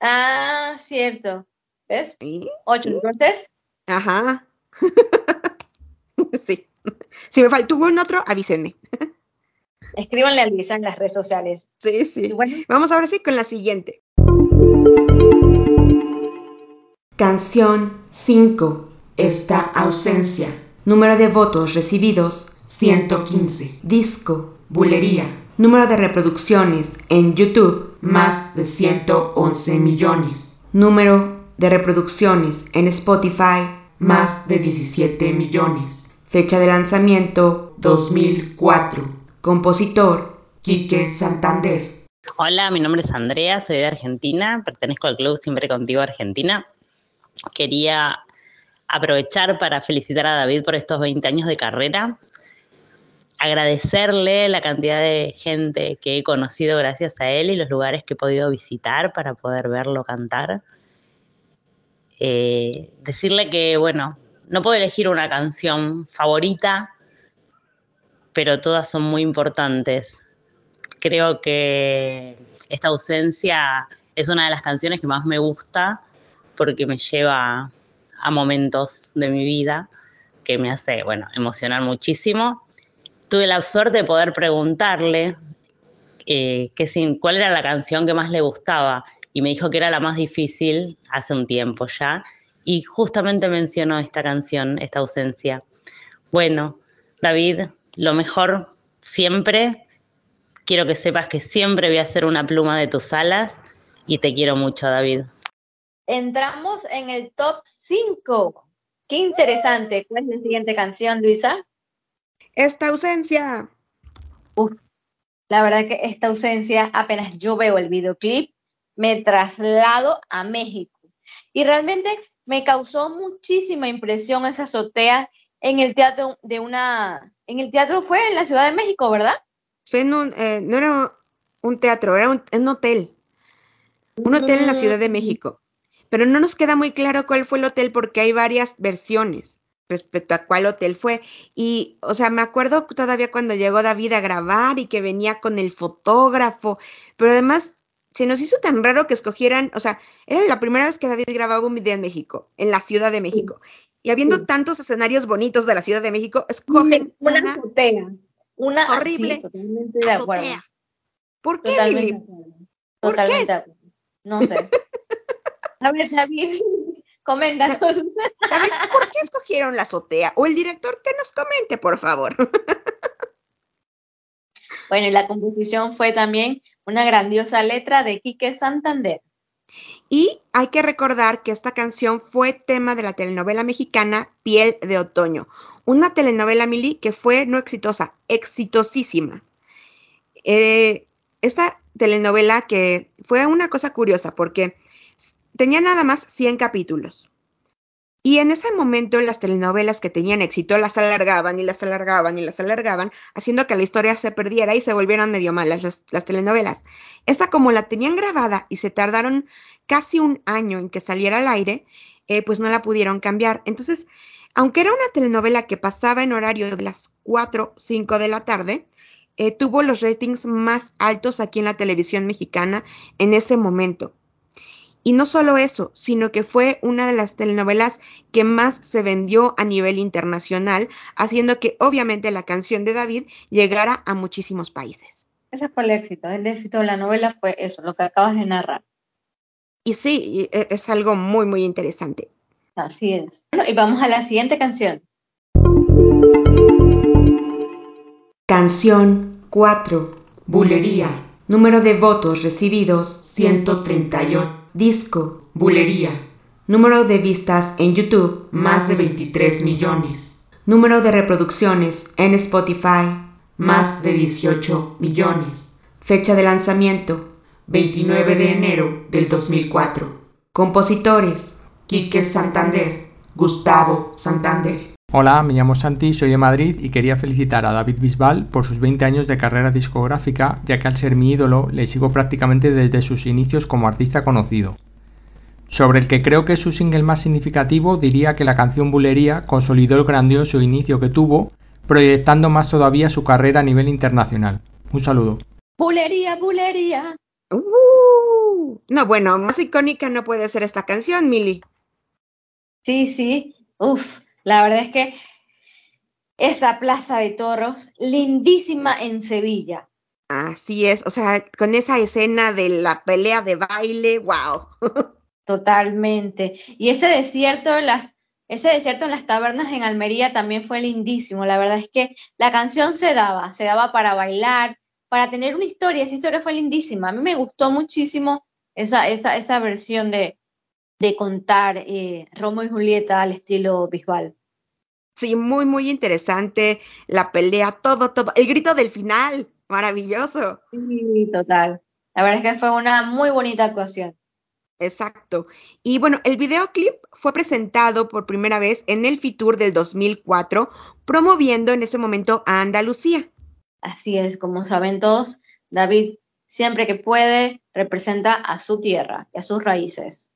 Ah, cierto. ¿Ves? Ocho, entonces. Ajá. sí. Si me faltó un otro, avísenme. Escríbanle a Luisa en las redes sociales. Sí, sí. Bueno. Vamos ahora sí con la siguiente. Canción 5. Esta ausencia. Número de votos recibidos 115. Disco. Bulería. Número de reproducciones en YouTube más de 111 millones. Número de reproducciones en Spotify más de 17 millones. Fecha de lanzamiento 2004. Compositor, Quique Santander. Hola, mi nombre es Andrea, soy de Argentina, pertenezco al Club Siempre Contigo Argentina. Quería aprovechar para felicitar a David por estos 20 años de carrera, agradecerle la cantidad de gente que he conocido gracias a él y los lugares que he podido visitar para poder verlo cantar. Eh, decirle que, bueno, no puedo elegir una canción favorita, pero todas son muy importantes. Creo que esta ausencia es una de las canciones que más me gusta porque me lleva a momentos de mi vida que me hace, bueno, emocionar muchísimo. Tuve la suerte de poder preguntarle eh, cuál era la canción que más le gustaba y me dijo que era la más difícil hace un tiempo ya y justamente mencionó esta canción, esta ausencia. Bueno, David, lo mejor siempre. Quiero que sepas que siempre voy a ser una pluma de tus alas y te quiero mucho, David. Entramos en el top 5. Qué interesante. ¿Cuál es la siguiente canción, Luisa? Esta ausencia. la verdad que esta ausencia, apenas yo veo el videoclip, me traslado a México. Y realmente me causó muchísima impresión esa azotea en el teatro de una en el teatro fue en la Ciudad de México, ¿verdad? Fue en un, eh, no era un teatro, era un, hotel. Un hotel en la Ciudad de mm. México. Pero no nos queda muy claro cuál fue el hotel porque hay varias versiones respecto a cuál hotel fue. Y, o sea, me acuerdo todavía cuando llegó David a grabar y que venía con el fotógrafo, pero además se nos hizo tan raro que escogieran, o sea, era la primera vez que David grababa un video en México, en la Ciudad de México. Y habiendo tantos escenarios bonitos de la Ciudad de México, escogen una, una azotea, una horrible totalmente de acuerdo. ¿Por qué, totalmente ¿Por totalmente qué? No sé. A ver, David, coméntanos. ¿por qué escogieron la azotea? O el director que nos comente, por favor. Bueno, y la composición fue también una grandiosa letra de Quique Santander. Y hay que recordar que esta canción fue tema de la telenovela mexicana Piel de Otoño, una telenovela Mili que fue no exitosa, exitosísima. Eh, esta telenovela que fue una cosa curiosa porque tenía nada más 100 capítulos. Y en ese momento las telenovelas que tenían éxito las alargaban y las alargaban y las alargaban, haciendo que la historia se perdiera y se volvieran medio malas las, telenovelas. Esta como la tenían grabada y se tardaron casi un año en que saliera al aire, eh, pues no la pudieron cambiar. Entonces, aunque era una telenovela que pasaba en horario de las 4, 5 de la tarde, eh, tuvo los ratings más altos aquí en la televisión mexicana en ese momento. Y no solo eso, sino que fue una de las telenovelas que más se vendió a nivel internacional, haciendo que obviamente la canción de David llegara a muchísimos países. Ese fue el éxito, el éxito de la novela fue eso, lo que acabas de narrar. y sí, e, es algo muy, muy interesante. Así es. y vamos a la siguiente canción. Canción 4. Bulería. Número de votos recibidos 138. Disco. Bulería. Número de vistas en YouTube más de 23 millones. Número de reproducciones en Spotify más de 18 millones. Fecha de lanzamiento 29 de enero del 2004. Compositores Quique Santander, Gustavo Santander. Hola, me llamo Santi, soy de Madrid y quería felicitar a David Bisbal por sus 20 años de carrera discográfica, ya que al ser mi ídolo le sigo prácticamente desde sus inicios como artista conocido. Sobre el que creo que es su single más significativo, diría que la canción Bulería consolidó el grandioso inicio que tuvo, proyectando más todavía su carrera a nivel internacional. Un saludo. Bulería, bulería. Uh, no, bueno, más icónica no puede ser esta canción, Mili. Sí, sí. Uf, la verdad es que esa plaza de toros, lindísima en Sevilla. Así es, o sea, con esa escena de la pelea de baile, wow. Totalmente. Y ese desierto, las, ese desierto en las tabernas en Almería también fue lindísimo. La verdad es que la canción se daba, se daba para bailar, para tener una historia. Esa historia fue lindísima. A mí me gustó muchísimo esa, esa, esa versión de, de contar eh, Romo y Julieta al estilo visual. Sí, muy, muy interesante la pelea, todo, todo. El grito del final, maravilloso. Sí, total. La verdad es que fue una muy bonita actuación. Exacto. Y bueno, el videoclip fue presentado por primera vez en el Fitur del 2004, promoviendo en ese momento a Andalucía. Así es, como saben todos, David siempre que puede representa a su tierra y a sus raíces.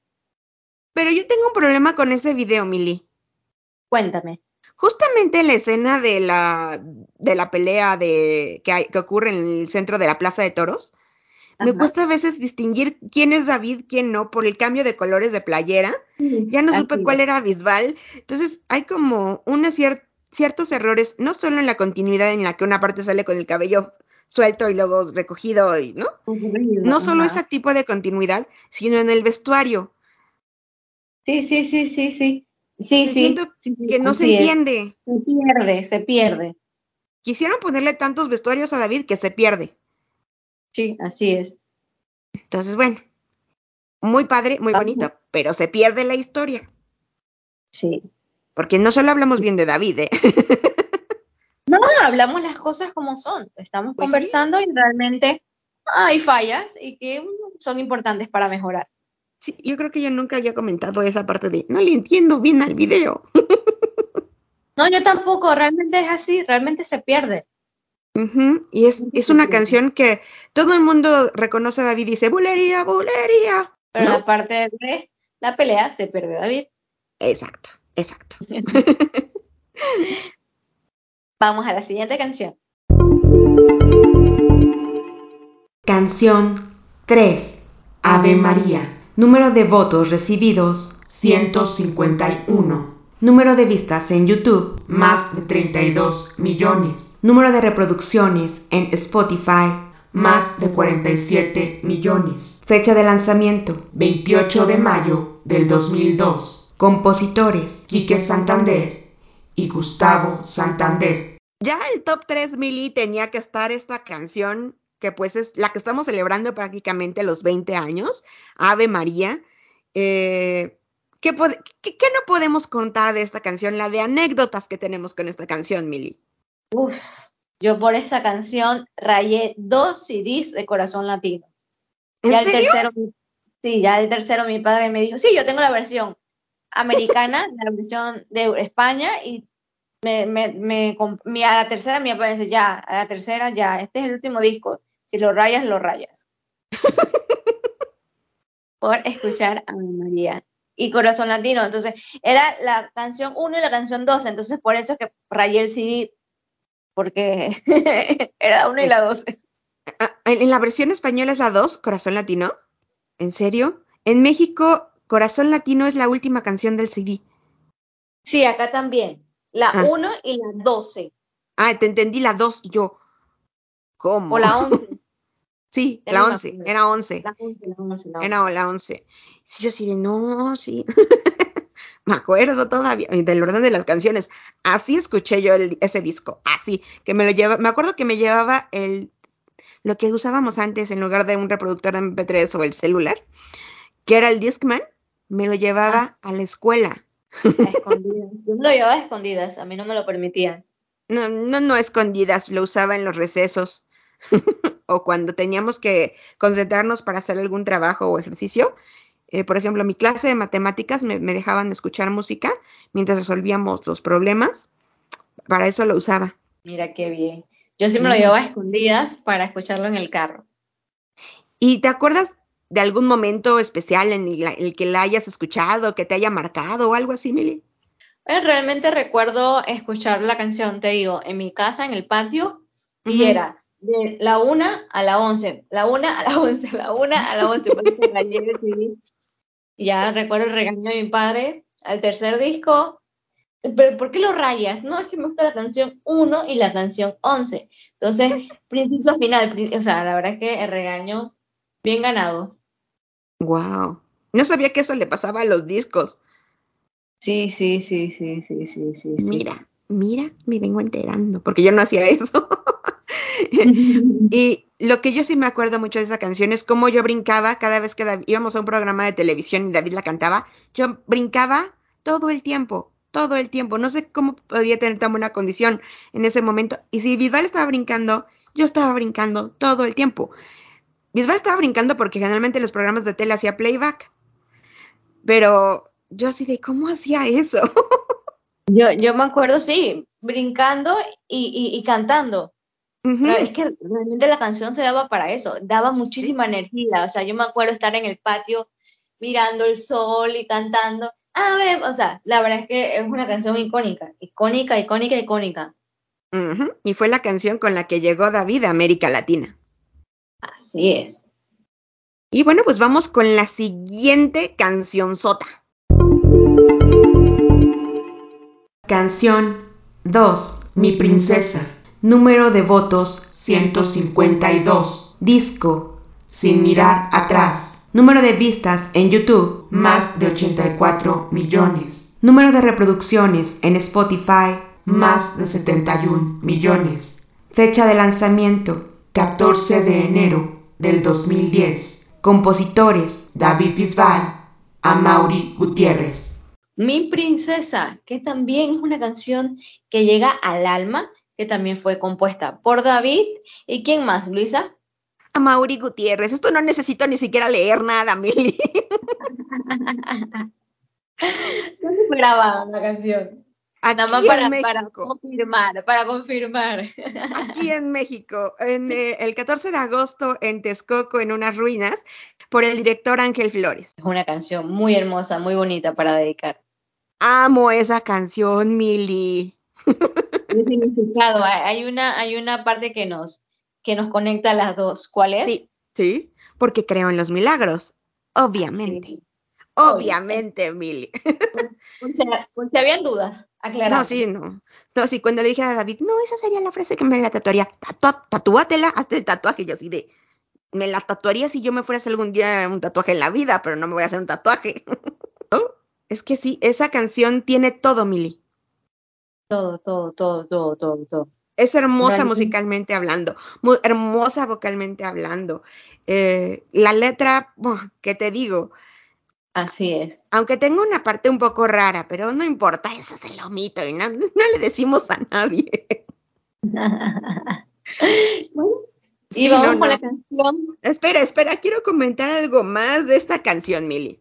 Pero yo tengo un problema con ese video, Mili. Cuéntame. Justamente en la escena de la, de la pelea de, que, hay, que ocurre en el centro de la Plaza de Toros, me cuesta a veces distinguir quién es David, quién no, por el cambio de colores de playera. ya no supe cuál era Bisbal. Entonces hay como unos ciertos errores, no solo en la continuidad en la que una parte sale con el cabello suelto y luego recogido, y, ¿no? No solo ese tipo de continuidad, sino en el vestuario. Sí, sí, sí, sí, sí. Sí, sí. que no se entiende. Se pierde, se pierde. Quisieron ponerle tantos vestuarios a David que se pierde. Sí, así es. Entonces, bueno, muy padre, muy bonito, pero se pierde la historia. Sí. Porque no solo hablamos bien de David, ¿eh? No, hablamos las cosas como son. Estamos pues conversando y realmente hay fallas y que son importantes para mejorar. Sí, yo creo que yo nunca había comentado esa parte de no le entiendo bien al video. no, yo tampoco, realmente es así, realmente se pierde. Y es, es, una canción que todo el mundo reconoce a David y dice, bulería, bulería. Pero la parte de la pelea se pierde David. Exacto, exacto. Vamos a la siguiente canción. Canción 3. Ave María. Número de votos recibidos 151. Número de vistas en YouTube más de 32 millones. Número de reproducciones en Spotify más de 47 millones. Fecha de lanzamiento 28 de mayo del 2002. Compositores Quique Santander y Gustavo Santander. Ya el top 3 mili tenía que estar esta canción que pues es la que estamos celebrando prácticamente los 20 años, Ave María. Eh, ¿qué, no podemos contar de esta canción? La de anécdotas que tenemos con esta canción, Mili. Uf, yo por esa canción rayé dos CDs de Corazón Latino. ¿En ya el tercero, sí, ya el tercero mi padre me dijo, sí, yo tengo la versión americana, la versión de España y me, me, a la tercera mi papá dice, ya, a la tercera ya, este es el último disco. Si lo rayas, lo rayas. por escuchar a mi María. Y Corazón Latino. Entonces, era la canción 1 y la canción 2. Entonces, por eso es que rayé el CD. Porque era 1 y la 12. Ah, ¿En la versión española es la 2, Corazón Latino? ¿En serio? En México, Corazón Latino es la última canción del CD. Sí, acá también. La 1 ah. y la 12. Ah, te entendí la 2 y yo. ¿Cómo? O la 11. Sí, la me 11, acuerdo. era 11. La 11, la 11, la Era la 11. Sí, yo así de, no, sí. me acuerdo todavía del orden de las canciones. Así escuché yo el- ese disco, así, que me lo lleva, me acuerdo que me llevaba el, lo que usábamos antes en lugar de un reproductor de MP3 o el celular, que era el Discman, me lo llevaba a la escuela. A escondidas. Yo me lo llevaba a escondidas, a mí no me lo permitían. No, no, no a escondidas, lo usaba en los recesos. o cuando teníamos que concentrarnos para hacer algún trabajo o ejercicio. Eh, por ejemplo, mi clase de matemáticas me, me dejaban escuchar música mientras resolvíamos los problemas. Para eso lo usaba. Mira qué bien. Yo sí me lo llevaba a escondidas para escucharlo en el carro. ¿Y te acuerdas de algún momento especial en el, el que la hayas escuchado, que te haya marcado o algo así, Mili? Eh, realmente recuerdo escuchar la canción, te digo, en mi casa, en el patio, y era de la una a la once, la una a la once, la una a la once, pues, se rayé el CD. Y ya recuerdo el regaño de mi padre al tercer disco. ¿Pero por qué lo rayas? No, es que me gusta la canción 1 y la canción 11. Entonces, principio a final, o sea, la verdad es que el regaño bien ganado. Wow. No sabía que eso le pasaba a los discos. Sí, sí, sí, sí, sí, sí. sí. Mira, mira, me vengo enterando, porque yo no hacía eso. y lo que yo sí me acuerdo mucho de esa canción es cómo yo brincaba cada vez que íbamos a un programa de televisión y David la cantaba. Yo brincaba todo el tiempo, todo el tiempo. No sé cómo podía tener tan buena condición en ese momento. Y si Bisbal estaba brincando, yo estaba brincando todo el tiempo. Bisbal estaba brincando porque generalmente los programas de tele hacía playback. Pero yo así de, ¿cómo hacía eso? Yo, yo me acuerdo, sí, brincando y, y, y cantando. Es que realmente la canción se daba para eso, daba muchísima energía. O sea, yo me acuerdo estar en el patio mirando el sol y cantando. A ver, o sea, la verdad es que es una canción icónica, icónica, icónica, icónica. Ujú, Y fue la canción con la que llegó David a América Latina. Así es. Y bueno, pues vamos con la siguiente canción sota. Canción 2. Mi princesa. Número de votos 152. Disco. Sin mirar atrás. Número de vistas en YouTube. Más de 84 millones. Número de reproducciones en Spotify. Más de 71 millones. Fecha de lanzamiento. 14 de enero del 2010. Compositores. David Bisbal. Amaury Gutiérrez. Mi princesa, que también es una canción que llega al alma, que también fue compuesta por David. ¿Y quién más, Luisa? A Mauri Gutiérrez. Esto no necesito ni siquiera leer nada, Mili. ¿Dónde fue grabada la canción? Aquí Nada más en para, para México. confirmar, para confirmar. Aquí en México. En, eh, el 14 de agosto en Texcoco, en unas ruinas, por el director Ángel Flores. Es una canción muy hermosa, muy bonita para dedicar. Amo esa canción, Mili. El significado, hay una, hay una parte que nos, que nos conecta a las dos. ¿Cuál es? Sí, sí, porque creo en los milagros. Obviamente. Sí. Obviamente, Mili. Por si, por si habían dudas, aclarar. No, sí, no. No, sí, cuando le dije a David, no, esa sería la frase que me la tatuaría. Tatua, tatúatela, hazte el tatuaje. Yo así de, me la tatuaría si yo me fuera a hacer algún día un tatuaje en la vida, pero no me voy a hacer un tatuaje. ¿No? Es que sí, esa canción tiene todo, Mili. Todo, todo, todo, todo, todo, todo. Es hermosa Realmente. musicalmente hablando, muy hermosa vocalmente hablando. Eh, la letra, ¿qué te digo? Así es. Aunque tenga una parte un poco rara, pero no importa, eso se lo omito y no, no le decimos a nadie. Bueno, y Sí, vamos no, con no. la canción. Espera, espera, quiero comentar algo más de esta canción, Mili.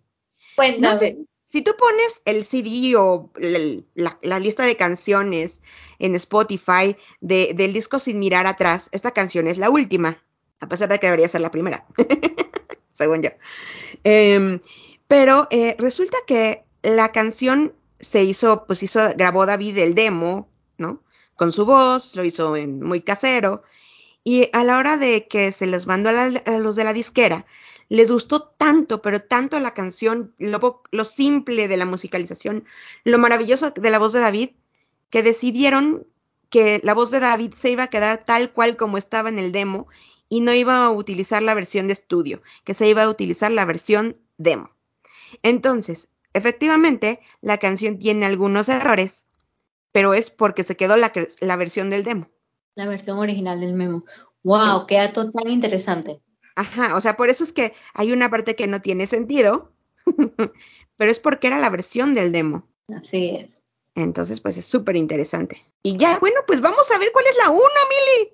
Cuéntame. No sé, si tú pones el CD o la, lista de canciones en Spotify de- del disco Sin Mirar Atrás, esta canción es la última, a pesar de que debería ser la primera, según yo. Em, pero eh, resulta que la canción se hizo, pues hizo, grabó David el demo, ¿no? Con su voz, lo hizo en muy casero. Y a la hora de que se les mandó a, la- a los de la disquera, les gustó tanto, pero tanto la canción, lo, simple de la musicalización, lo maravilloso de la voz de David, que decidieron que la voz de David se iba a quedar tal cual como estaba en el demo y no iba a utilizar la versión de estudio, que se iba a utilizar la versión demo. Entonces, efectivamente, la canción tiene algunos errores, pero es porque se quedó la, la versión del demo. La versión original del memo. ¡Wow! Qué dato tan interesante. Ajá, o sea, por eso es que hay una parte que no tiene sentido, pero es porque era la versión del demo. Así es. Entonces, pues es súper interesante. Y ya, bueno, pues vamos a ver cuál es la una, Mili.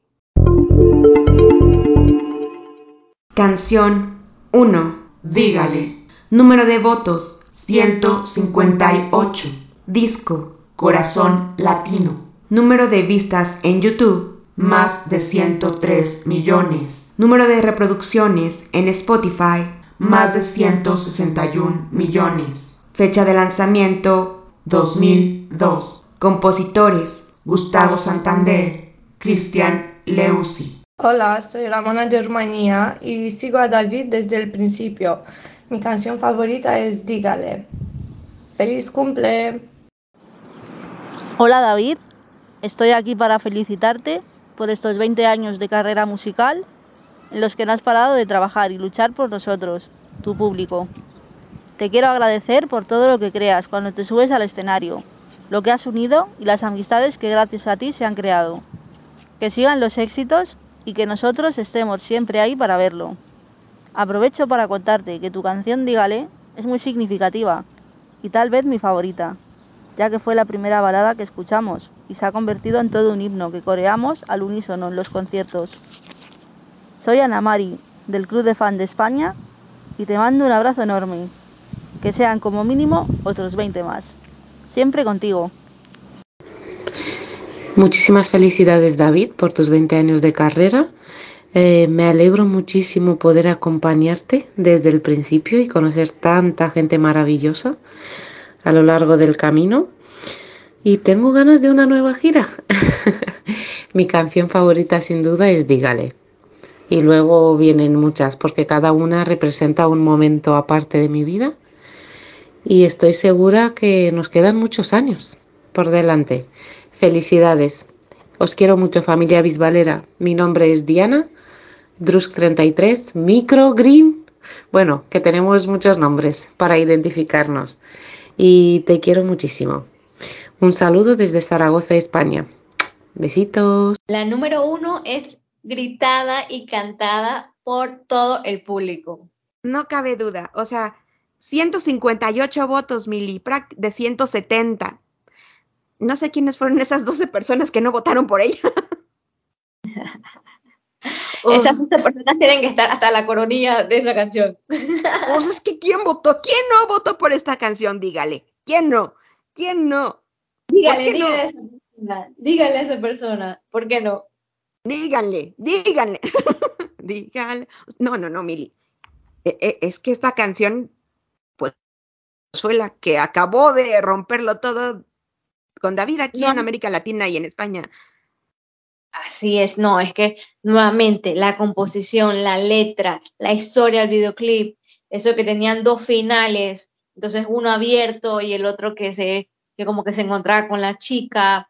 Canción 1. Dígale. Número de votos 158. Disco Corazón Latino. Número de vistas en YouTube más de 103 millones. Número de reproducciones en Spotify más de 161 millones. Fecha de lanzamiento 2002. Compositores Gustavo Santander, Cristian Leusi. Hola, soy Ramona de Rumanía y sigo a David desde el principio. Mi canción favorita es Dígale. ¡Feliz cumple! Hola David, estoy aquí para felicitarte por estos 20 años de carrera musical en los que no has parado de trabajar y luchar por nosotros, tu público. Te quiero agradecer por todo lo que creas cuando te subes al escenario, lo que has unido y las amistades que gracias a ti se han creado. Que sigan los éxitos y que nosotros estemos siempre ahí para verlo. Aprovecho para contarte que tu canción Dígale es muy significativa y tal vez mi favorita, ya que fue la primera balada que escuchamos y se ha convertido en todo un himno que coreamos al unísono en los conciertos. Soy Ana Mari, del Club de Fan de España, y te mando un abrazo enorme. Que sean como mínimo otros 20 más. Siempre contigo. Muchísimas felicidades David por tus 20 años de carrera. Eh, me alegro muchísimo poder acompañarte desde el principio y conocer tanta gente maravillosa a lo largo del camino. Y tengo ganas de una nueva gira. Mi canción favorita sin duda es Dígale. Y luego vienen muchas porque cada una representa un momento aparte de mi vida. Y estoy segura que nos quedan muchos años por delante. Felicidades. Os quiero mucho familia Bisbalera. Mi nombre es Diana, Drusk33, Micro Green. Bueno, que tenemos muchos nombres para identificarnos. Y te quiero muchísimo. Un saludo desde Zaragoza, España. Besitos. La número uno es gritada y cantada por todo el público. No cabe duda. O sea, 158 votos, Mili, de 170 no sé quiénes fueron esas 12 personas que no votaron por ella. Esas 12 personas tienen que estar hasta la coronilla de esa canción. Pues es que ¿quién votó? ¿Quién no votó por esta canción? Dígale. ¿Quién no? ¿Quién no? Dígale, dígale a esa persona. Dígale a esa persona. ¿Por qué no? Díganle, díganle. díganle. No, no, no, Mili. E, e, es que esta canción, pues, fue la que acabó de romperlo todo con David aquí en América Latina y en España. Así es, no, es que nuevamente la composición, la letra, la historia del videoclip, eso que tenían dos finales, entonces uno abierto y el otro que se, que como que se encontraba con la chica.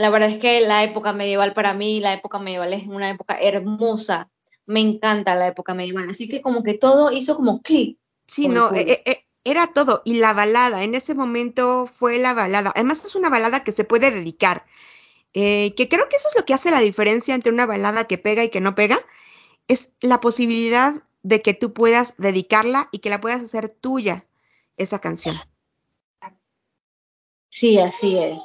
La verdad es que la época medieval para mí, la época medieval es una época hermosa. Me encanta la época medieval, así que como que todo hizo como clic. Sí, no, eh, eh, era todo. Y la balada, en ese momento fue la balada. Además es una balada que se puede dedicar. Eh, que creo que eso es lo que hace la diferencia entre una balada que pega y que no pega. Es la posibilidad de que tú puedas dedicarla y que la puedas hacer tuya, esa canción. Sí, así es.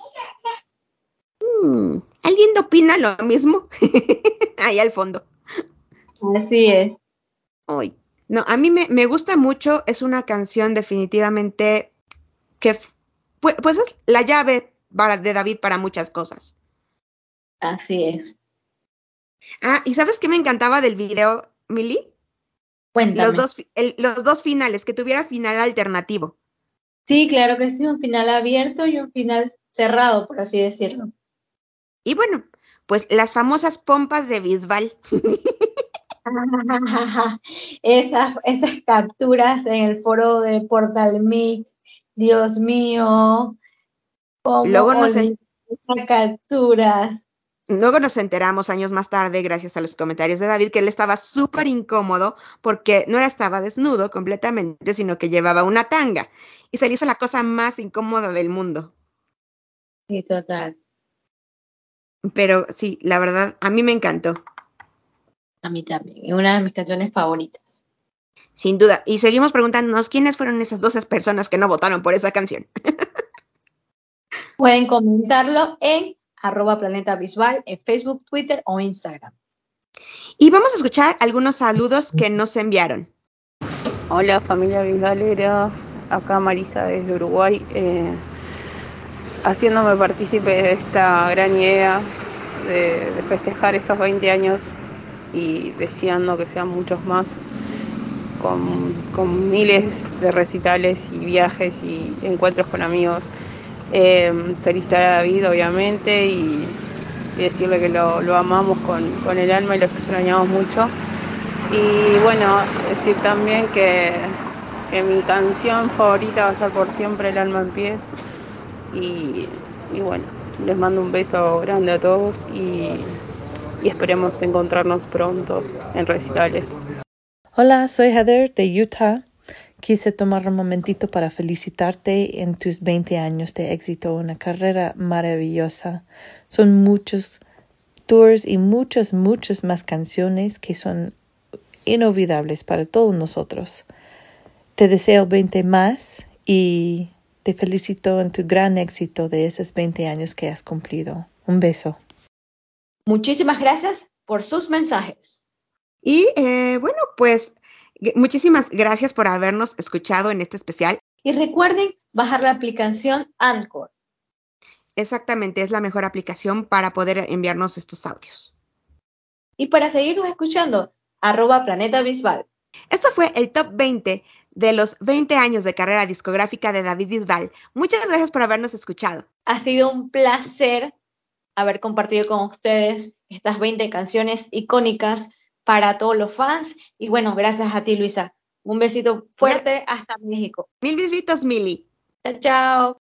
Mm, ¿Alguien opina lo mismo? Ahí al fondo. Así es. Hoy. No, a mí me, gusta mucho, es una canción definitivamente que, pues, pues, es la llave de David para muchas cosas. Así es. Ah, ¿y sabes qué me encantaba del video, Milly? Cuéntame. Los dos, los dos finales, que tuviera final alternativo. Sí, claro que sí, un final abierto y un final cerrado, por así decirlo. Y bueno, pues las famosas pompas de Bisbal. esas, esas capturas en el foro de Portal Mix, Dios mío, cómo Luego no sé. capturas. Luego nos enteramos años más tarde, gracias a los comentarios de David, que él estaba súper incómodo porque no era estaba desnudo completamente, sino que llevaba una tanga. Y se le hizo la cosa más incómoda del mundo. Sí, total. Pero sí, la verdad, a mí me encantó. A mí también. Es una de mis canciones favoritas. Sin duda. Y seguimos preguntándonos quiénes fueron esas 12 personas que no votaron por esa canción. Pueden comentarlo en arroba planeta visual en Facebook, Twitter o Instagram. Y vamos a escuchar algunos saludos que nos enviaron. Hola familia Bisbalera, acá Marisa desde Uruguay, eh, haciéndome partícipe de esta gran idea de, festejar estos 20 años y deseando que sean muchos más, con, con miles de recitales y viajes y encuentros con amigos. Eh, felicitar a David, obviamente, y, y decirle que lo, lo amamos con, con, el alma y lo extrañamos mucho. Y bueno, decir también que, que, mi canción favorita va a ser por siempre El alma en pie. Y, y bueno, les mando un beso grande a todos y, y esperemos encontrarnos pronto en recitales. Hola, soy Heather de Utah. Quise tomar un momentito para felicitarte en tus 20 años de éxito, una carrera maravillosa. Son muchos tours y muchas, muchas más canciones que son inolvidables para todos nosotros. Te deseo 20 más y te felicito en tu gran éxito de esos 20 años que has cumplido. Un beso. Muchísimas gracias por sus mensajes. Y eh, bueno, pues Muchísimas gracias por habernos escuchado en este especial. Y recuerden bajar la aplicación Anchor. Exactamente, es la mejor aplicación para poder enviarnos estos audios. Y para seguirnos escuchando, arroba Planeta Bisbal. Esto fue el top 20 de los 20 años de carrera discográfica de David Bisbal. Muchas gracias por habernos escuchado. Ha sido un placer haber compartido con ustedes estas 20 canciones icónicas para todos los fans. Y bueno, gracias a ti, Luisa. Un besito fuerte hasta México. Mil besitos, Mili. Chao, chao.